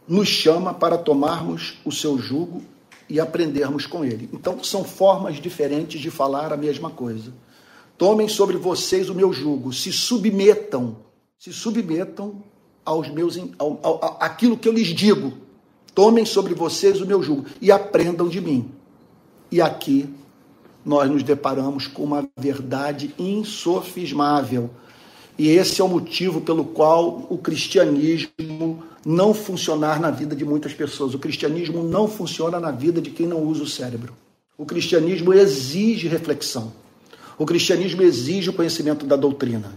nos chama para tomarmos o seu jugo e aprendermos com ele. Então, são formas diferentes de falar a mesma coisa. Tomem sobre vocês o meu jugo, se submetam, se submetam aos meus ao, ao, aquilo que eu lhes digo. Tomem sobre vocês o meu jugo e aprendam de mim. E aqui nós nos deparamos com uma verdade insofismável. E esse é o motivo pelo qual o cristianismo não funcionar na vida de muitas pessoas. O cristianismo não funciona na vida de quem não usa o cérebro. O cristianismo exige reflexão. O cristianismo exige o conhecimento da doutrina.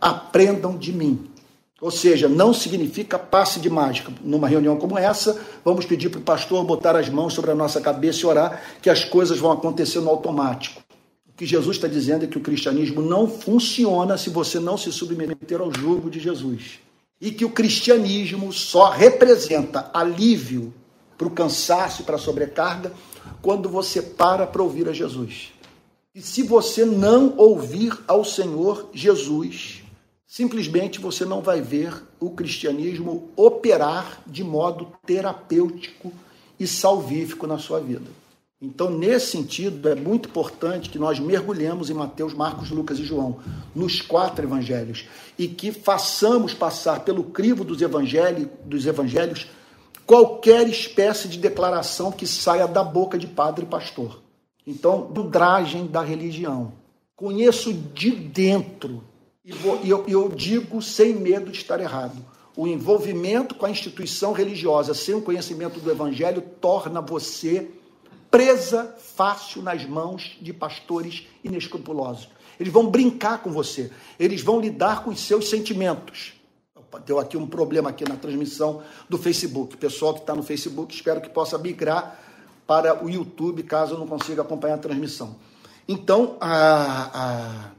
Aprendam de mim. Ou seja, não significa passe de mágica. Numa reunião como essa, vamos pedir para o pastor botar as mãos sobre a nossa cabeça e orar que as coisas vão acontecer no automático. O que Jesus está dizendo é que o cristianismo não funciona se você não se submeter ao jugo de Jesus. E que o cristianismo só representa alívio para o cansaço e para a sobrecarga quando você para para ouvir a Jesus. E se você não ouvir ao Senhor Jesus, simplesmente você não vai ver o cristianismo operar de modo terapêutico e salvífico na sua vida. Então, nesse sentido, é muito importante que nós mergulhemos em Mateus, Marcos, Lucas e João, nos quatro evangelhos, e que façamos passar pelo crivo dos evangelhos, dos evangelhos qualquer espécie de declaração que saia da boca de padre e pastor. Então, budragem da religião. Conheço de dentro, e eu, eu digo sem medo de estar errado. O envolvimento com a instituição religiosa sem o conhecimento do evangelho torna você presa fácil nas mãos de pastores inescrupulosos. Eles vão brincar com você, eles vão lidar com os seus sentimentos. Deu aqui um problema aqui na transmissão do Facebook. Pessoal que está no Facebook, espero que possa migrar para o YouTube, caso eu não consiga acompanhar a transmissão. Então, a, a,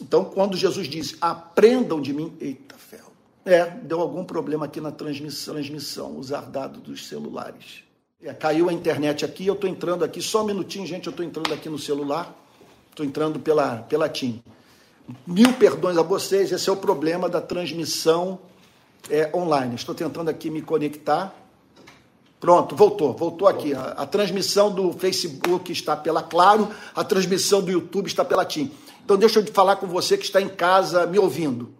Então, quando Jesus diz, aprendam de mim, eita fel, é, deu algum problema aqui na transmissão, transmissão usar dados dos celulares. É, caiu a internet aqui, eu estou entrando aqui, só um minutinho, gente, eu estou entrando aqui no celular, estou entrando pela, pela TIM. Mil perdões a vocês, esse é o problema da transmissão é, online. Estou tentando aqui me conectar. Pronto, voltou, voltou aqui. A, a, transmissão do Facebook está pela Claro, a transmissão do YouTube está pela TIM. Então deixa eu falar com você que está em casa me ouvindo.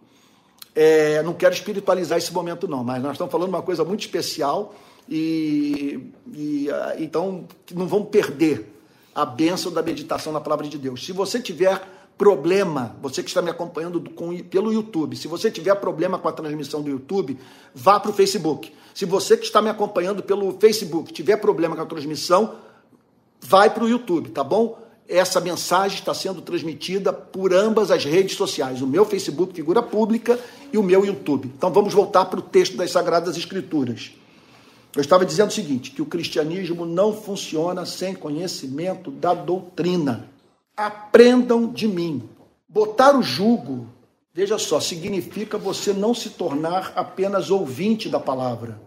É, não quero espiritualizar esse momento não, mas nós estamos falando uma coisa muito especial e, e então não vamos perder a bênção da meditação na palavra de Deus. Se você tiver problema, você que está me acompanhando com, pelo YouTube, se você tiver problema com a transmissão do YouTube, vá para o Facebook. Se você que está me acompanhando pelo Facebook tiver problema com a transmissão, vai para o YouTube, tá bom? Essa mensagem está sendo transmitida por ambas as redes sociais, o meu Facebook, figura pública, e o meu YouTube. Então vamos voltar para o texto das Sagradas Escrituras. Eu estava dizendo o seguinte: que o cristianismo não funciona sem conhecimento da doutrina. Aprendam de mim. Botar o jugo, veja só, significa você não se tornar apenas ouvinte da palavra,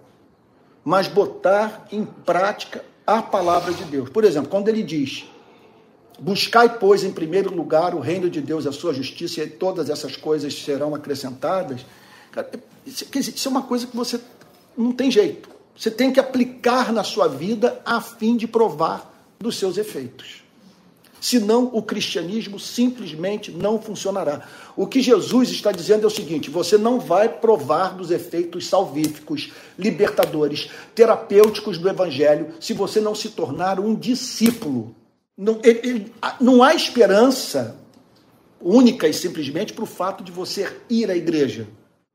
mas botar em prática a palavra de Deus. Por exemplo, quando ele diz: Buscai, pois, em primeiro lugar o reino de Deus, a sua justiça, e todas essas coisas serão acrescentadas. Isso é uma coisa que você não tem jeito. Você tem que aplicar na sua vida a fim de provar dos seus efeitos. Senão, o cristianismo simplesmente não funcionará. O que Jesus está dizendo é o seguinte: você não vai provar dos efeitos salvíficos, libertadores, terapêuticos do evangelho se você não se tornar um discípulo. Não, ele, ele, não há esperança única e simplesmente para o fato de você ir à igreja,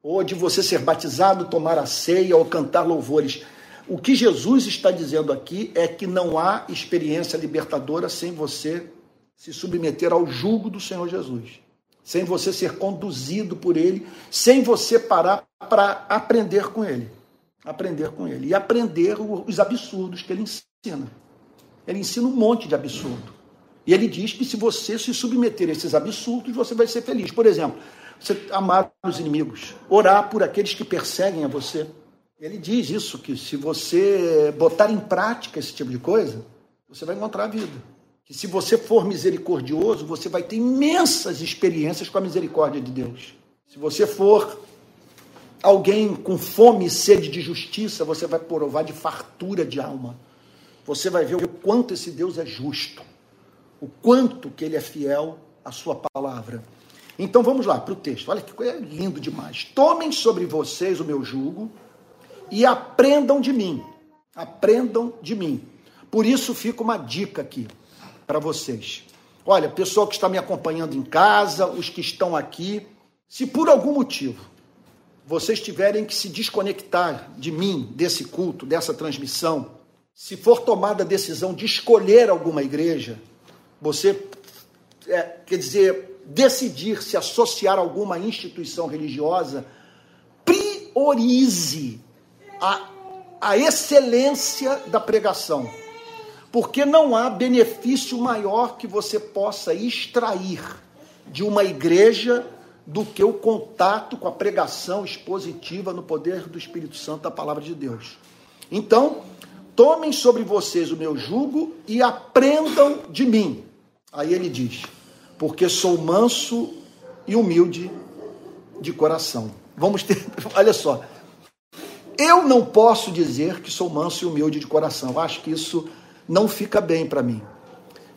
ou de você ser batizado, tomar a ceia ou cantar louvores. O que Jesus está dizendo aqui é que não há experiência libertadora sem você se submeter ao jugo do Senhor Jesus, sem você ser conduzido por Ele, sem você parar para aprender com Ele. Aprender com Ele. E aprender os absurdos que Ele ensina. Ele ensina um monte de absurdo. E ele diz que se você se submeter a esses absurdos, você vai ser feliz. Por exemplo, você amar os inimigos, orar por aqueles que perseguem a você ele diz isso, que se você botar em prática esse tipo de coisa, você vai encontrar a vida. Que se você for misericordioso, você vai ter imensas experiências com a misericórdia de Deus. Se você for alguém com fome e sede de justiça, você vai provar de fartura de alma. Você vai ver o quanto esse Deus é justo, o quanto que ele é fiel à sua palavra. Então vamos lá para o texto. Olha que coisa lindo demais. Tomem sobre vocês o meu jugo e aprendam de mim. Aprendam de mim. Por isso fica uma dica aqui para vocês. Olha, pessoal que está me acompanhando em casa, os que estão aqui, se por algum motivo vocês tiverem que se desconectar de mim, desse culto, dessa transmissão, se for tomada a decisão de escolher alguma igreja, você, é, quer dizer, decidir se associar a alguma instituição religiosa, priorize a, a excelência da pregação. Porque não há benefício maior que você possa extrair de uma igreja do que o contato com a pregação expositiva no poder do Espírito Santo da palavra de Deus. Então, tomem sobre vocês o meu jugo e aprendam de mim. Aí ele diz: porque sou manso e humilde de coração. Vamos ter, olha só, eu não posso dizer que sou manso e humilde de coração. Acho que isso não fica bem para mim.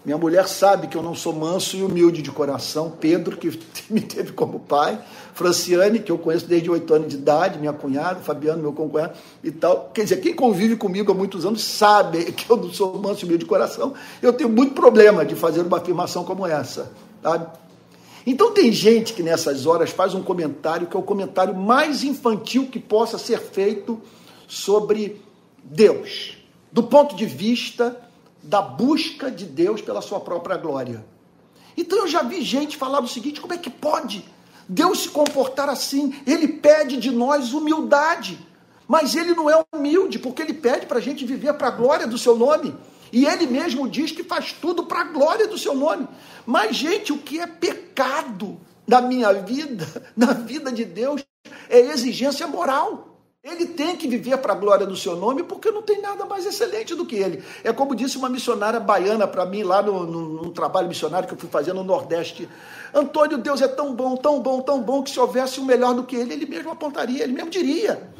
Minha mulher sabe que eu não sou manso e humilde de coração. Pedro, que me teve como pai. Franciane, que eu conheço desde oito anos de idade. Minha cunhada. Fabiano, meu concunhado e tal. Quer dizer, quem convive comigo há muitos anos sabe que eu não sou manso e humilde de coração. Eu tenho muito problema de fazer uma afirmação como essa. Sabe? Então tem gente que nessas horas faz um comentário que é o comentário mais infantil que possa ser feito sobre Deus, do ponto de vista da busca de Deus pela sua própria glória. Então eu já vi gente falar o seguinte: como é que pode Deus se comportar assim? Ele pede de nós humildade, mas ele não é humilde, porque ele pede para a gente viver para a glória do seu nome. E ele mesmo diz que faz tudo para a glória do seu nome. Mas, gente, o que é pecado na minha vida, na vida de Deus, é exigência moral. Ele tem que viver para a glória do seu nome, porque não tem nada mais excelente do que ele. É como disse uma missionária baiana para mim, lá no, no, no, trabalho missionário que eu fui fazer no Nordeste. Antônio, Deus é tão bom, tão bom, tão bom, que se houvesse um melhor do que ele, ele mesmo apontaria, ele mesmo diria.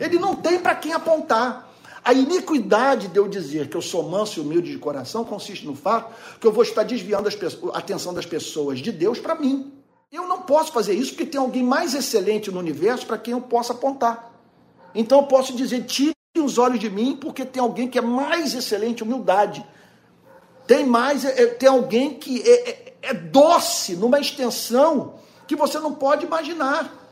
Ele não tem para quem apontar. A iniquidade de eu dizer que eu sou manso e humilde de coração consiste no fato que eu vou estar desviando a atenção das pessoas de Deus para mim. Eu não posso fazer isso porque tem alguém mais excelente no universo para quem eu possa apontar. Então eu posso dizer: tire os olhos de mim, porque tem alguém que é mais excelente, humildade. Tem mais, é, é, tem alguém que é, é, é doce numa extensão que você não pode imaginar.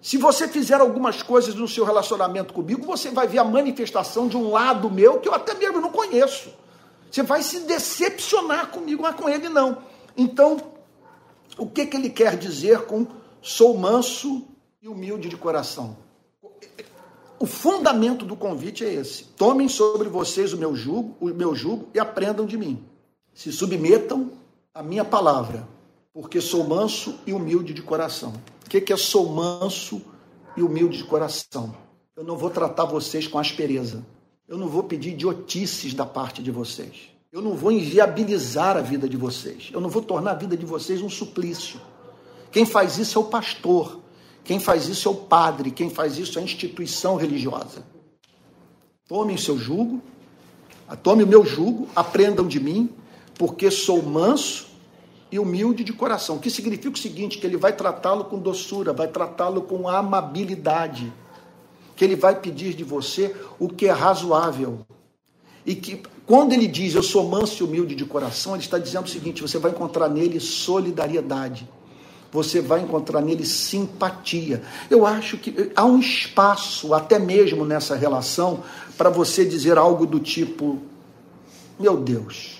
Se você fizer algumas coisas no seu relacionamento comigo, você vai ver a manifestação de um lado meu que eu até mesmo não conheço. Você vai se decepcionar comigo, mas com ele não. Então, o que, que ele quer dizer com sou manso e humilde de coração? O fundamento do convite é esse: tomem sobre vocês o meu jugo, o meu jugo e aprendam de mim. Se submetam à minha palavra, porque sou manso e humilde de coração. O que é sou manso e humilde de coração? Eu não vou tratar vocês com aspereza. Eu não vou pedir idiotices da parte de vocês. Eu não vou inviabilizar a vida de vocês. Eu não vou tornar a vida de vocês um suplício. Quem faz isso é o pastor. Quem faz isso é o padre, quem faz isso é a instituição religiosa. Tomem o seu jugo, tome o meu jugo, aprendam de mim, porque sou manso e humilde de coração. Que significa o seguinte: que ele vai tratá-lo com doçura, vai tratá-lo com amabilidade, que ele vai pedir de você o que é razoável. E que quando ele diz eu sou manso e humilde de coração, ele está dizendo o seguinte: você vai encontrar nele solidariedade você vai encontrar nele simpatia. Eu acho que há um espaço, até mesmo nessa relação, para você dizer algo do tipo: Meu Deus,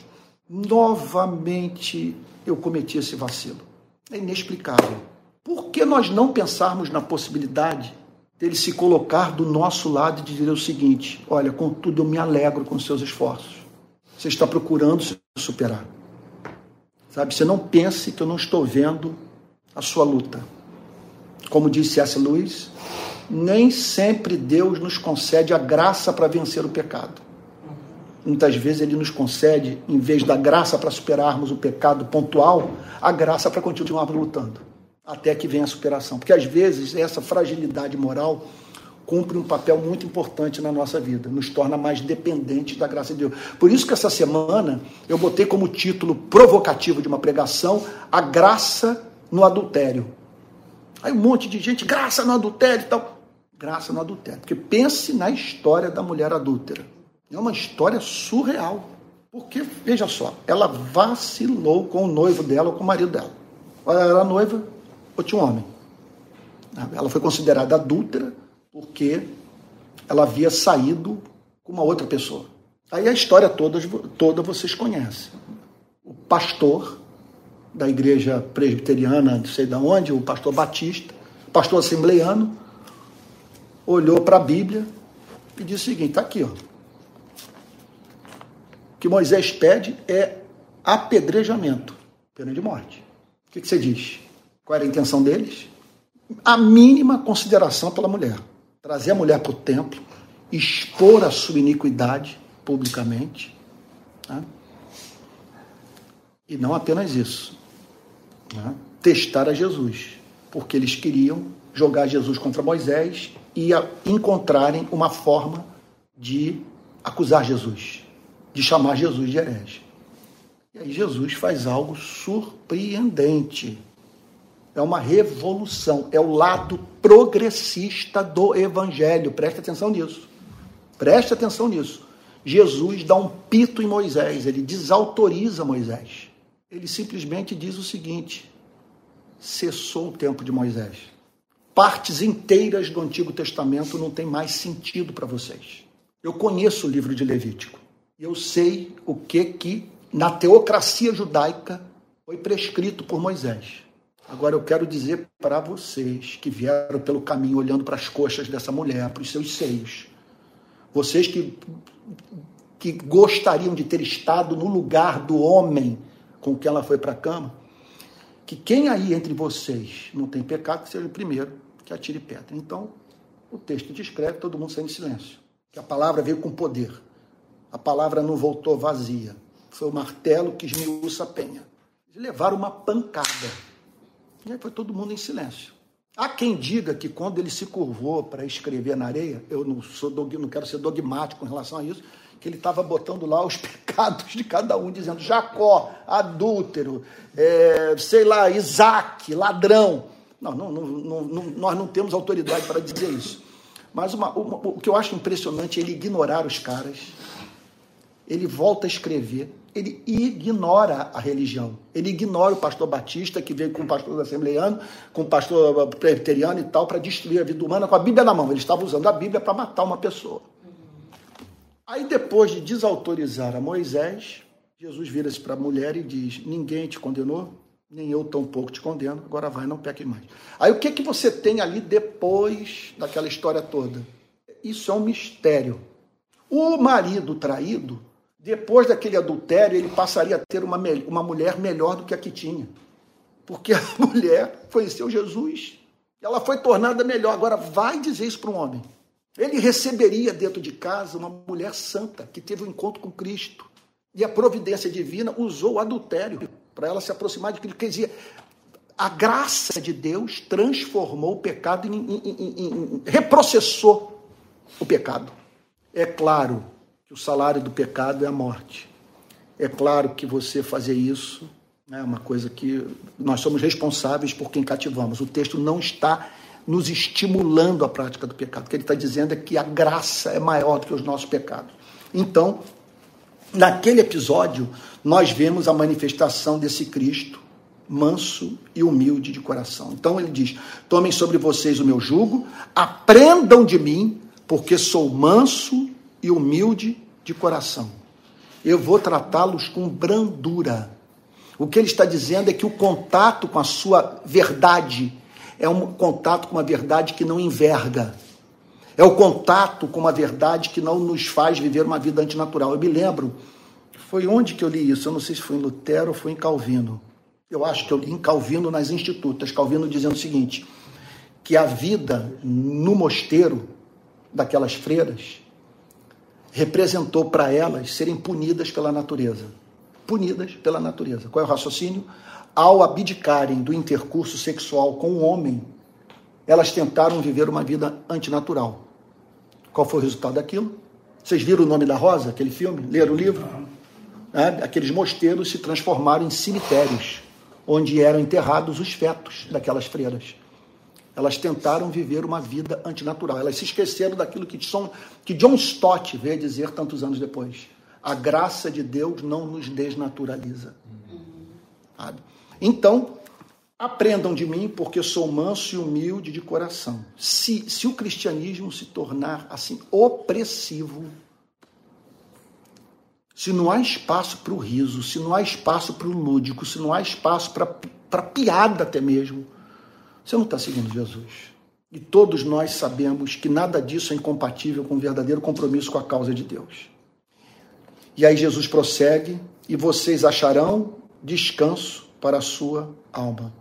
novamente eu cometi esse vacilo. É inexplicável. Por que nós não pensarmos na possibilidade dele se colocar do nosso lado e dizer o seguinte: Olha, contudo, eu me alegro com seus esforços. Você está procurando se superar. Sabe, você não pense que eu não estou vendo a sua luta. Como disse S. Lewis, nem sempre Deus nos concede a graça para vencer o pecado. Muitas vezes ele nos concede, em vez da graça para superarmos o pecado pontual, a graça para continuarmos lutando, até que venha a superação. Porque às vezes essa fragilidade moral cumpre um papel muito importante na nossa vida, nos torna mais dependentes da graça de Deus. Por isso que essa semana eu botei como título provocativo de uma pregação a graça no adultério. Aí um monte de gente, graça no adultério e tal. Graça no adultério. Porque pense na história da mulher adúltera. É uma história surreal. Porque, veja só, ela vacilou com o noivo dela ou com o marido dela. Ela era noiva ou tinha um homem. Ela foi considerada adúltera porque ela havia saído com uma outra pessoa. Aí a história toda, toda vocês conhecem. O pastor da igreja presbiteriana, não sei de onde, o pastor Batista, pastor assembleiano, olhou para a Bíblia e disse o seguinte: está aqui, ó. O que Moisés pede é apedrejamento, pena de morte. O que, que você diz? Qual era a intenção deles? A mínima consideração pela mulher. Trazer a mulher para o templo, expor a sua iniquidade publicamente. Tá? E não apenas isso né, testar a Jesus, porque eles queriam jogar Jesus contra Moisés e encontrarem uma forma de acusar Jesus, de chamar Jesus de herege. E aí Jesus faz algo surpreendente. É uma revolução, é o lado progressista do evangelho. Preste atenção nisso. Preste atenção nisso. Jesus dá um pito em Moisés, ele desautoriza Moisés ele simplesmente diz o seguinte: cessou o tempo de Moisés. Partes inteiras do Antigo Testamento não tem mais sentido para vocês. Eu conheço o livro de Levítico. Eu sei o que que na teocracia judaica foi prescrito por Moisés. Agora eu quero dizer para vocês que vieram pelo caminho olhando para as coxas dessa mulher, para os seus seios. Vocês que que gostariam de ter estado no lugar do homem com que ela foi para a cama, que quem aí entre vocês não tem pecado, que seja o primeiro que atire pedra. Então, o texto descreve todo mundo saindo em silêncio. Que a palavra veio com poder. A palavra não voltou vazia. Foi o martelo que esmiuça a penha. Levaram uma pancada. E aí foi todo mundo em silêncio. Há quem diga que quando ele se curvou para escrever na areia, eu não, sou não quero ser dogmático em relação a isso, que ele estava botando lá os pecados de cada um, dizendo Jacó, adúltero, é, sei lá, Isaac, ladrão. Não, não, não, não, nós não temos autoridade para dizer isso. Mas uma, uma, o que eu acho impressionante é ele ignorar os caras, ele volta a escrever, ele ignora a religião. Ele ignora o pastor batista, que veio com o pastor assembleiano, com o pastor presbiteriano e tal, para destruir a vida humana com a Bíblia na mão. Ele estava usando a Bíblia para matar uma pessoa. Aí, depois de desautorizar a Moisés, Jesus vira-se para a mulher e diz: Ninguém te condenou, nem eu tampouco te condeno, agora vai, não peque mais. Aí, o que, que você tem ali depois daquela história toda? Isso é um mistério. O marido traído, depois daquele adultério, ele passaria a ter uma, uma mulher melhor do que a que tinha. Porque a mulher conheceu Jesus. Ela foi tornada melhor. Agora, vai dizer isso para um homem. Ele receberia dentro de casa uma mulher santa que teve um encontro com Cristo. E a providência divina usou o adultério para ela se aproximar de Cristo. Quer dizer, a graça de Deus transformou o pecado em, em, em, em, reprocessou o pecado. É claro que o salário do pecado é a morte. É claro que você fazer isso é uma coisa que nós somos responsáveis por quem cativamos. O texto não está nos estimulando a prática do pecado. O que ele está dizendo é que a graça é maior do que os nossos pecados. Então, naquele episódio, nós vemos a manifestação desse Cristo manso e humilde de coração. Então ele diz: Tomem sobre vocês o meu jugo, aprendam de mim, porque sou manso e humilde de coração. Eu vou tratá-los com brandura. O que ele está dizendo é que o contato com a sua verdade é um contato com uma verdade que não enverga. É o contato com uma verdade que não nos faz viver uma vida antinatural. Eu me lembro, foi onde que eu li isso? Eu não sei se foi em Lutero ou foi em Calvino. Eu acho que eu li em Calvino nas Institutas. Calvino dizendo o seguinte: que a vida no mosteiro daquelas freiras representou para elas serem punidas pela natureza. Punidas pela natureza. Qual é o raciocínio? Ao abdicarem do intercurso sexual com o homem, elas tentaram viver uma vida antinatural. Qual foi o resultado daquilo? Vocês viram o nome da Rosa, aquele filme? Leram o livro? É, aqueles mosteiros se transformaram em cemitérios, onde eram enterrados os fetos daquelas freiras. Elas tentaram viver uma vida antinatural. Elas se esqueceram daquilo que, John, que John Stott veio dizer tantos anos depois. A graça de Deus não nos desnaturaliza. Sabe? Então, aprendam de mim, porque sou manso e humilde de coração. Se, se o cristianismo se tornar assim opressivo, se não há espaço para o riso, se não há espaço para o lúdico, se não há espaço para piada até mesmo, você não está seguindo Jesus. E todos nós sabemos que nada disso é incompatível com o verdadeiro compromisso com a causa de Deus. E aí Jesus prossegue, e vocês acharão descanso para a sua alma.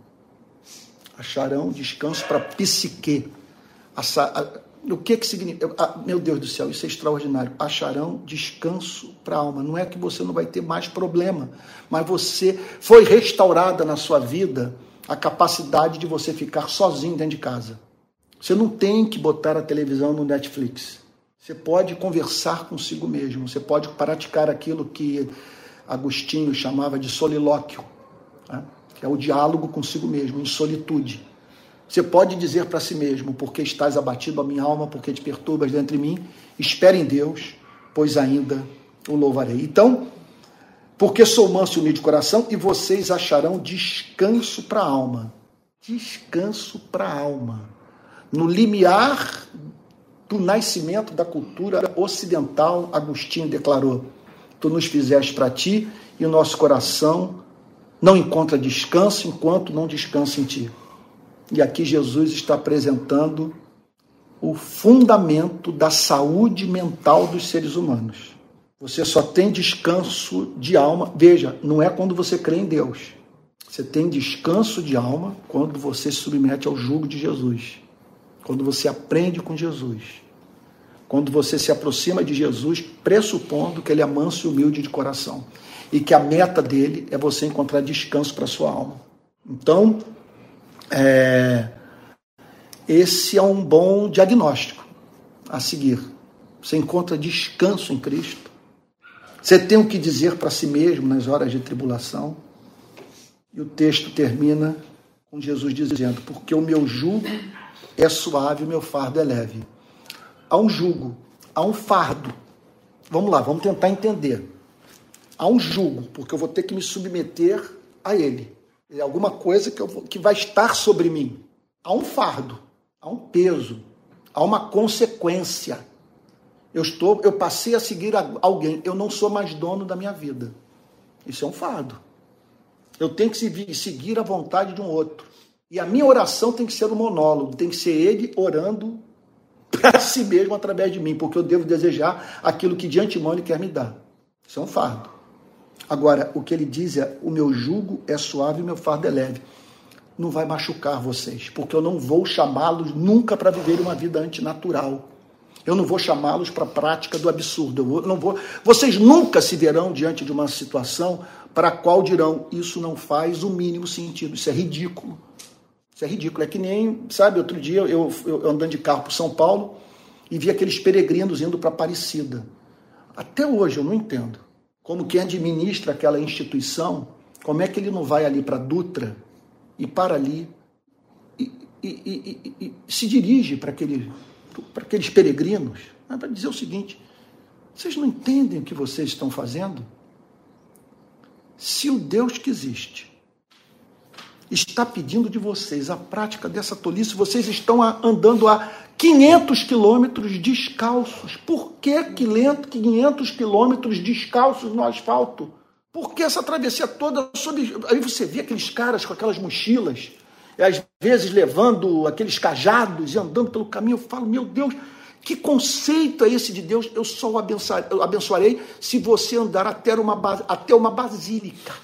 Acharão descanso para a psique. O que, que significa? meu Deus do céu, isso é extraordinário. Acharão descanso para a alma. Não é que você não vai ter mais problema, mas você foi restaurada na sua vida a capacidade de você ficar sozinho dentro de casa. Você não tem que botar a televisão no Netflix. Você pode conversar consigo mesmo. Você pode praticar aquilo que Agostinho chamava de solilóquio né? é o diálogo consigo mesmo, em solitude. Você pode dizer para si mesmo, porque estás abatido a minha alma, porque te perturbas dentro de mim, espere em Deus, pois ainda o louvarei. Então, porque sou manso e humilde de coração, e vocês acharão descanso para a alma. Descanso para a alma. No limiar do nascimento da cultura ocidental, Agostinho declarou: Tu nos fizeste para ti e o nosso coração não encontra descanso enquanto não descansa em ti. E aqui Jesus está apresentando o fundamento da saúde mental dos seres humanos. Você só tem descanso de alma. Veja, não é quando você crê em Deus. Você tem descanso de alma quando você se submete ao jugo de Jesus. Quando você aprende com Jesus. Quando você se aproxima de Jesus, pressupondo que ele é manso e humilde de coração. E que a meta dele é você encontrar descanso para sua alma. Então, é, esse é um bom diagnóstico a seguir. Você encontra descanso em Cristo. Você tem o que dizer para si mesmo nas horas de tribulação. E o texto termina com Jesus dizendo: Porque o meu jugo é suave, o meu fardo é leve. Há um jugo, há um fardo. Vamos lá, vamos tentar entender. Há um jugo, porque eu vou ter que me submeter a ele. É alguma coisa que, eu vou, que vai estar sobre mim. Há um fardo, há um peso, há uma consequência. Eu estou, eu passei a seguir alguém, eu não sou mais dono da minha vida. Isso é um fardo. Eu tenho que seguir a vontade de um outro. E a minha oração tem que ser um monólogo, tem que ser ele orando para si mesmo através de mim, porque eu devo desejar aquilo que de antemão ele quer me dar. Isso é um fardo. Agora, o que ele diz é: o meu jugo é suave e o meu fardo é leve. Não vai machucar vocês, porque eu não vou chamá-los nunca para viver uma vida antinatural. Eu não vou chamá-los para a prática do absurdo. Eu não vou. Vocês nunca se verão diante de uma situação para a qual dirão: isso não faz o mínimo sentido, isso é ridículo. Isso é ridículo. É que nem, sabe, outro dia eu, eu andando de carro para São Paulo e vi aqueles peregrinos indo para Aparecida. Até hoje eu não entendo. Como quem administra aquela instituição, como é que ele não vai ali para Dutra e para ali e, e, e, e se dirige para aquele, aqueles peregrinos para dizer o seguinte: vocês não entendem o que vocês estão fazendo? Se o Deus que existe está pedindo de vocês a prática dessa tolice, vocês estão andando a 500 quilômetros descalços. Por que 500 quilômetros descalços no asfalto? Por que essa travessia toda sob... Aí você vê aqueles caras com aquelas mochilas, às vezes levando aqueles cajados e andando pelo caminho. Eu falo, meu Deus, que conceito é esse de Deus? Eu só o abençoarei se você andar até uma, até uma basílica.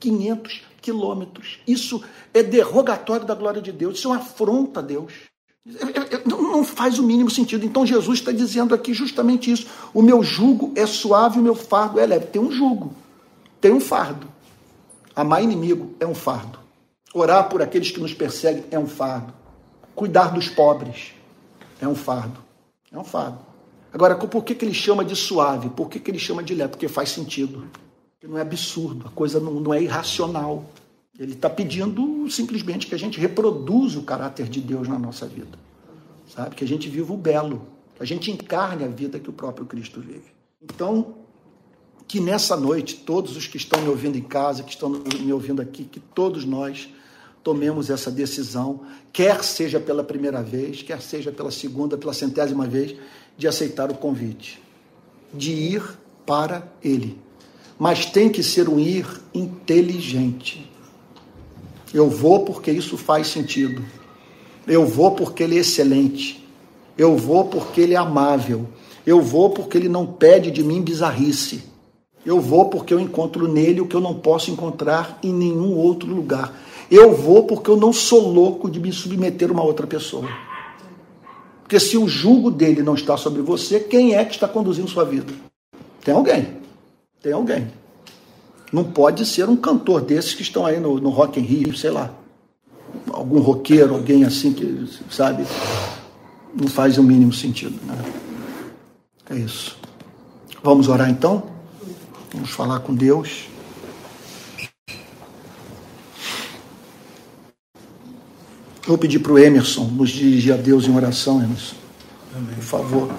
500 quilômetros. Isso é derrogatório da glória de Deus, isso é uma afronta a Deus. É, é, não faz o mínimo sentido. Então Jesus está dizendo aqui justamente isso. O meu jugo é suave, o meu fardo é leve. Tem um jugo, tem um fardo. Amar inimigo é um fardo. Orar por aqueles que nos perseguem é um fardo. Cuidar dos pobres é um fardo. É um fardo. Agora, por que, que ele chama de suave? Por que, que ele chama de leve? Porque faz sentido não é absurdo, a coisa não, não é irracional. Ele está pedindo simplesmente que a gente reproduza o caráter de Deus na nossa vida. Sabe? Que a gente viva o belo, que a gente encarne a vida que o próprio Cristo vive. Então, que nessa noite, todos os que estão me ouvindo em casa, que estão me ouvindo aqui, que todos nós tomemos essa decisão, quer seja pela primeira vez, quer seja pela segunda, pela centésima vez, de aceitar o convite, de ir para Ele mas tem que ser um ir inteligente. Eu vou porque isso faz sentido. Eu vou porque ele é excelente. Eu vou porque ele é amável. Eu vou porque ele não pede de mim bizarrice. Eu vou porque eu encontro nele o que eu não posso encontrar em nenhum outro lugar. Eu vou porque eu não sou louco de me submeter a uma outra pessoa. Porque se o jugo dele não está sobre você, quem é que está conduzindo sua vida? Tem alguém. Tem alguém. Não pode ser um cantor desses que estão aí no, no Rock in Rio, sei lá. Algum roqueiro, alguém assim que, sabe, não faz o mínimo sentido. Né? É isso. Vamos orar então? Vamos falar com Deus. vou pedir para o Emerson nos dirigir a Deus em oração, Emerson. Por favor.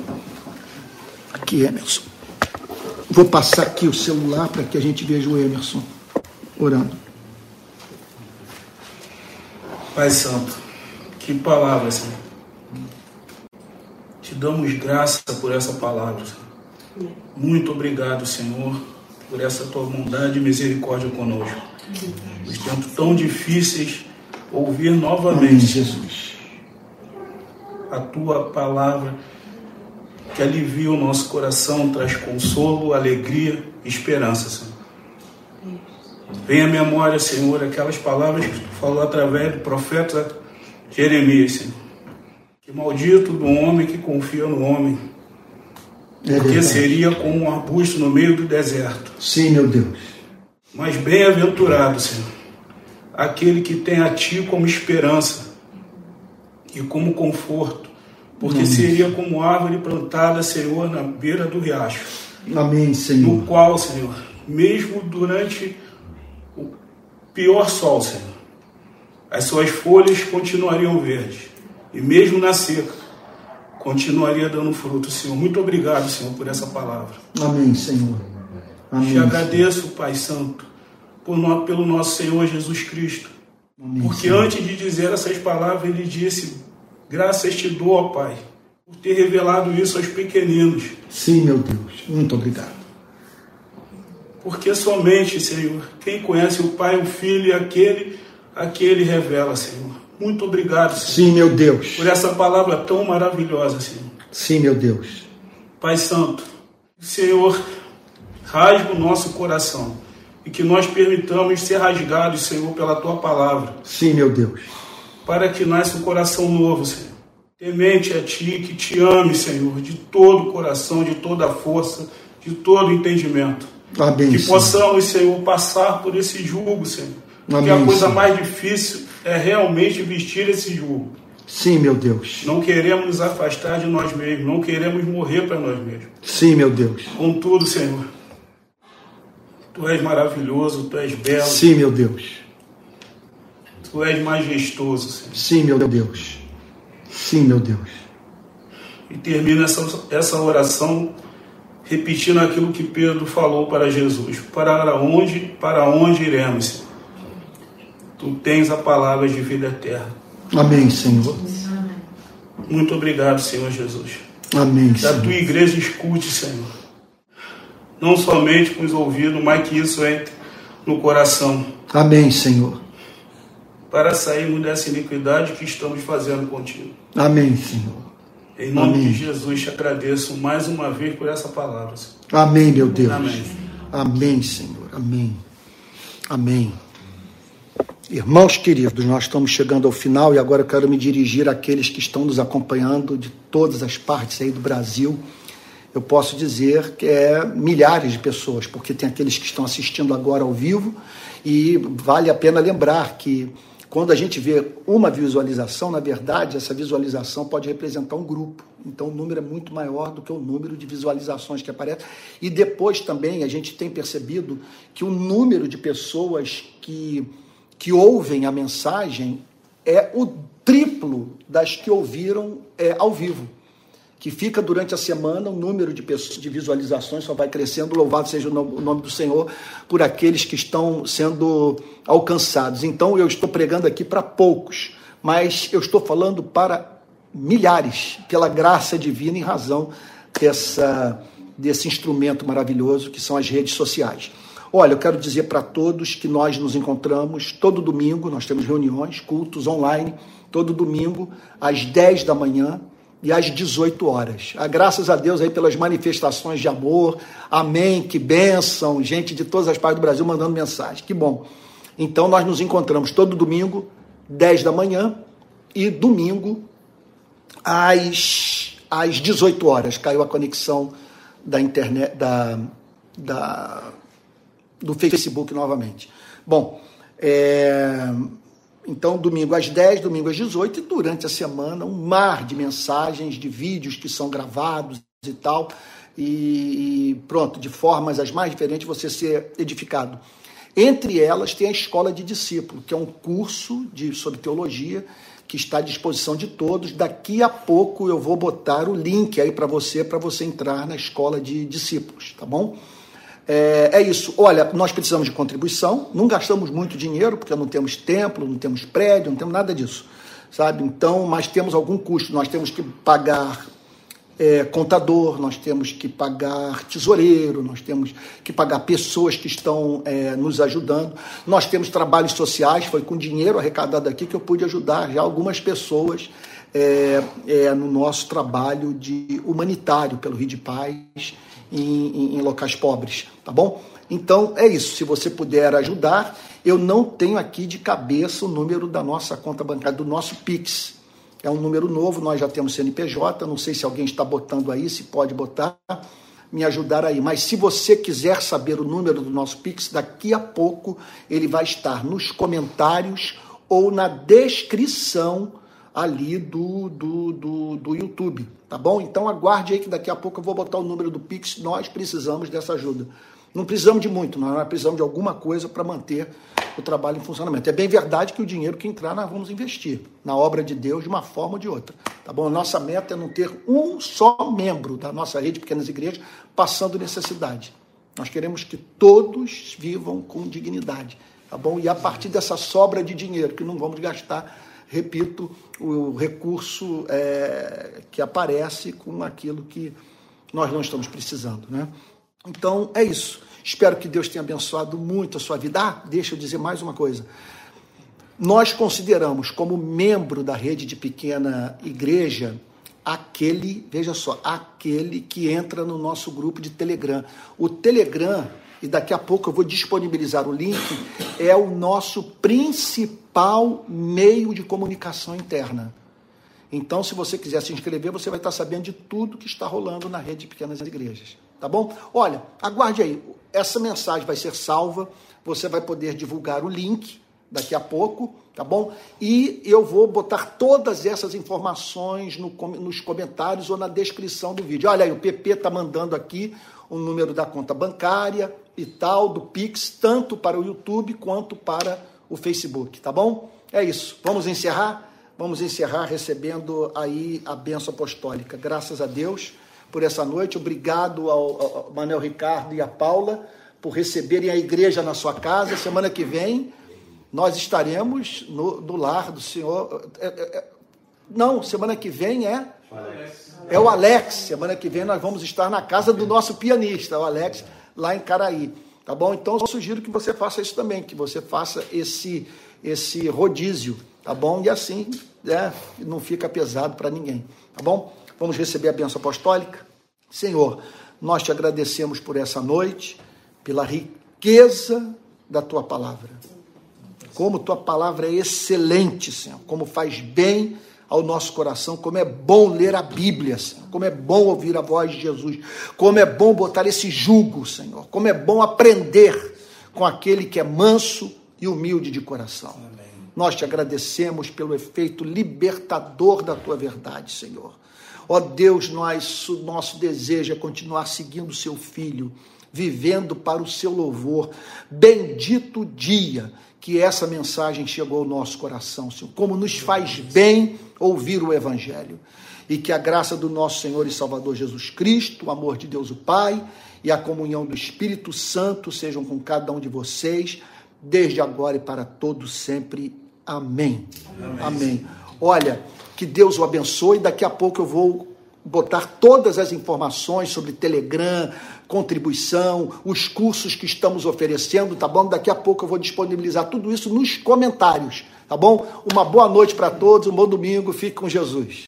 Aqui, Emerson. Vou passar aqui o celular para que a gente veja o Emerson orando. Pai Santo, que palavra, Senhor. Te damos graça por essa palavra. Senhor. Muito obrigado, Senhor, por essa tua bondade e misericórdia conosco. Nos tempos tão difíceis, ouvir novamente, Jesus, a tua palavra que alivia o nosso coração, traz consolo, alegria e esperança, Senhor. Venha à memória, Senhor, aquelas palavras que tu falou através do profeta Jeremias, Senhor. Que maldito do homem que confia no homem, É porque seria como um arbusto no meio do deserto. Sim, meu Deus. Mas bem-aventurado, Senhor, aquele que tem a Ti como esperança e como conforto, porque seria como árvore plantada, Senhor, na beira do riacho, Amém, no Senhor. qual, Senhor, mesmo durante o pior sol, Senhor, as suas folhas continuariam verdes, e mesmo na seca, continuaria dando fruto, Senhor. Muito obrigado, Senhor, por essa palavra. Amém, Senhor. Amém. Te agradeço, Pai Santo, por no- pelo nosso Senhor Jesus Cristo. Amém, Porque Senhor. antes de dizer essas palavras, ele disse: Graças te dou, ó Pai, por ter revelado isso aos pequeninos. Sim, meu Deus. Muito obrigado. Porque somente, Senhor, quem conhece o Pai, o Filho e aquele a que ele revela, Senhor. Muito obrigado, Senhor, Sim, meu Deus. por essa palavra tão maravilhosa, Senhor. Sim, meu Deus. Pai Santo, Senhor rasgue o nosso coração e que nós permitamos ser rasgados, Senhor, pela tua palavra. Sim, meu Deus. Para que nasça um coração novo, Senhor. Temente a Ti, que te ame, Senhor, de todo o coração, de toda a força, de todo o entendimento. Amém, Que possamos, Senhor, passar por esse jugo, Senhor. Porque Amém, a coisa Senhor. mais difícil é realmente vestir esse jugo. Sim, meu Deus. Não queremos nos afastar de nós mesmos, não queremos morrer para nós mesmos. Sim, meu Deus. Contudo, Senhor, Tu és maravilhoso, Tu és belo, Sim, meu Deus. Tu és majestoso, Senhor. Sim, meu Deus. Sim, meu Deus. E termina essa, essa oração repetindo aquilo que Pedro falou para Jesus. Para onde, para onde iremos? Senhor? Tu tens a palavra de vida eterna. Amém, Senhor. Muito obrigado, Senhor Jesus. Amém, Que a tua igreja escute, Senhor. Não somente com os ouvidos, mas que isso entre no coração. Amém, Senhor. Para sairmos dessa iniquidade que estamos fazendo contigo. Amém, Senhor. Em nome Amém. de Jesus, te agradeço mais uma vez por essa palavra. Senhor. Amém, meu Deus. Amém. Amém, Senhor. Amém. Amém. Irmãos queridos, nós estamos chegando ao final e agora eu quero me dirigir àqueles que estão nos acompanhando de todas as partes aí do Brasil. Eu posso dizer que é milhares de pessoas, porque tem aqueles que estão assistindo agora ao vivo e vale a pena lembrar que quando a gente vê uma visualização, na verdade, essa visualização pode representar um grupo. Então, o número é muito maior do que o número de visualizações que aparecem. E depois também a gente tem percebido que o número de pessoas que, que ouvem a mensagem é o triplo das que ouviram é, ao vivo que fica durante a semana, o número de pessoas, de visualizações só vai crescendo, louvado seja o no- o nome do Senhor, por aqueles que estão sendo alcançados. Então eu estou pregando aqui para poucos, mas eu estou falando para milhares, pela graça divina em razão dessa, desse instrumento maravilhoso que são as redes sociais. Olha, eu quero dizer para todos que nós nos encontramos todo domingo, nós temos reuniões, cultos online, todo domingo, às 10 da manhã, e às 18 horas. Ah, graças a Deus aí pelas manifestações de amor. Amém, que bênção. Gente de todas as partes do Brasil mandando mensagem. Que bom. Então nós nos encontramos todo domingo, 10 da manhã, e domingo, às, às 18 horas. Caiu a conexão da internet, da, da, do Facebook novamente. Bom, é, então, domingo às 10, domingo às 18, e durante a semana, um mar de mensagens, de vídeos que são gravados e tal, e, e pronto, de formas as mais diferentes, você ser edificado. Entre elas tem a Escola de Discípulo, que é um curso de, sobre teologia que está à disposição de todos. Daqui a pouco eu vou botar o link aí para você, para você entrar na Escola de Discípulos, tá bom? É, é, isso. Olha, nós precisamos de contribuição, não gastamos muito dinheiro, porque não temos templo, não temos prédio, não temos nada disso, sabe? Então, mas temos algum custo. Nós temos que pagar é, contador, nós temos que pagar tesoureiro, nós temos que pagar pessoas que estão é, nos ajudando. Nós temos trabalhos sociais, foi com dinheiro arrecadado aqui que eu pude ajudar já algumas pessoas é, é, no nosso trabalho de humanitário pelo Rio de Paz em, em, em locais pobres, tá bom? Então é isso. Se você puder ajudar, eu não tenho aqui de cabeça o número da nossa conta bancária, do nosso Pix. É um número novo, nós já temos CNPJ, não sei se alguém está botando aí, se pode botar, me ajudar aí. Mas se você quiser saber o número do nosso Pix, daqui a pouco ele vai estar nos comentários ou na descrição ali do, do, do, do YouTube, tá bom? Então aguarde aí que daqui a pouco eu vou botar o número do Pix, nós precisamos dessa ajuda. Não precisamos de muito, nós precisamos de alguma coisa para manter o trabalho em funcionamento. É bem verdade que o dinheiro que entrar nós vamos investir na obra de Deus de uma forma ou de outra. Tá bom? Nossa meta é não ter um só membro da nossa rede de pequenas igrejas passando necessidade. Nós queremos que todos vivam com dignidade, tá bom? E a partir dessa sobra de dinheiro que não vamos gastar, repito, o recurso é, que aparece com aquilo que nós não estamos precisando, né? Então é isso. Espero que Deus tenha abençoado muito a sua vida. Ah, deixa eu dizer mais uma coisa. Nós consideramos como membro da rede de pequena igreja aquele, veja só, aquele que entra no nosso grupo de Telegram. O Telegram, e daqui a pouco eu vou disponibilizar o link, é o nosso principal meio de comunicação interna. Então, se você quiser se inscrever, você vai estar sabendo de tudo que está rolando na rede de pequenas igrejas. Tá bom? Olha, aguarde aí. Essa mensagem vai ser salva. Você vai poder divulgar o link daqui a pouco, tá bom? E eu vou botar todas essas informações no, nos comentários ou na descrição do vídeo. Olha aí, o PP tá mandando aqui o número da conta bancária e tal, do Pix, tanto para o YouTube quanto para o Facebook, tá bom? É isso. Vamos encerrar? Vamos encerrar recebendo aí a benção apostólica. Graças a Deus por essa noite. Obrigado ao, ao Manuel Ricardo e à Paula por receberem a igreja na sua casa. Semana que vem nós estaremos no, no lar do Senhor. É, é, é não, semana que vem é. É o Alex. Semana que vem nós vamos estar na casa do nosso pianista, o Alex, lá em Caraí. Tá bom? Então eu sugiro que você faça isso também, que você faça esse, esse rodízio, tá bom? E assim né, não fica pesado para ninguém, tá bom? Vamos receber a benção apostólica? Senhor, nós te agradecemos por essa noite, pela riqueza da tua palavra. Como tua palavra é excelente, Senhor, como faz bem ao nosso coração, como é bom ler a Bíblia, Senhor, como é bom ouvir a voz de Jesus, como é bom botar esse jugo, Senhor, como é bom aprender com aquele que é manso e humilde de coração. Amém. Nós te agradecemos pelo efeito libertador da tua verdade, Senhor. Ó Deus, nós, o nosso desejo é continuar seguindo o seu filho, vivendo para o seu louvor. Bendito dia que essa mensagem chegou ao nosso coração, Senhor. Como nos faz bem ouvir o Evangelho. E que a graça do nosso Senhor e Salvador Jesus Cristo, o amor de Deus o Pai e a comunhão do Espírito Santo sejam com cada um de vocês, desde agora e para todos sempre. Amém. Amém. Amém. Olha, que Deus o abençoe. Daqui a pouco eu vou botar todas as informações sobre Telegram, contribuição, os cursos que estamos oferecendo, tá bom? Daqui a pouco eu vou disponibilizar tudo isso nos comentários, tá bom? Uma boa noite para todos, um bom domingo, fique com Jesus.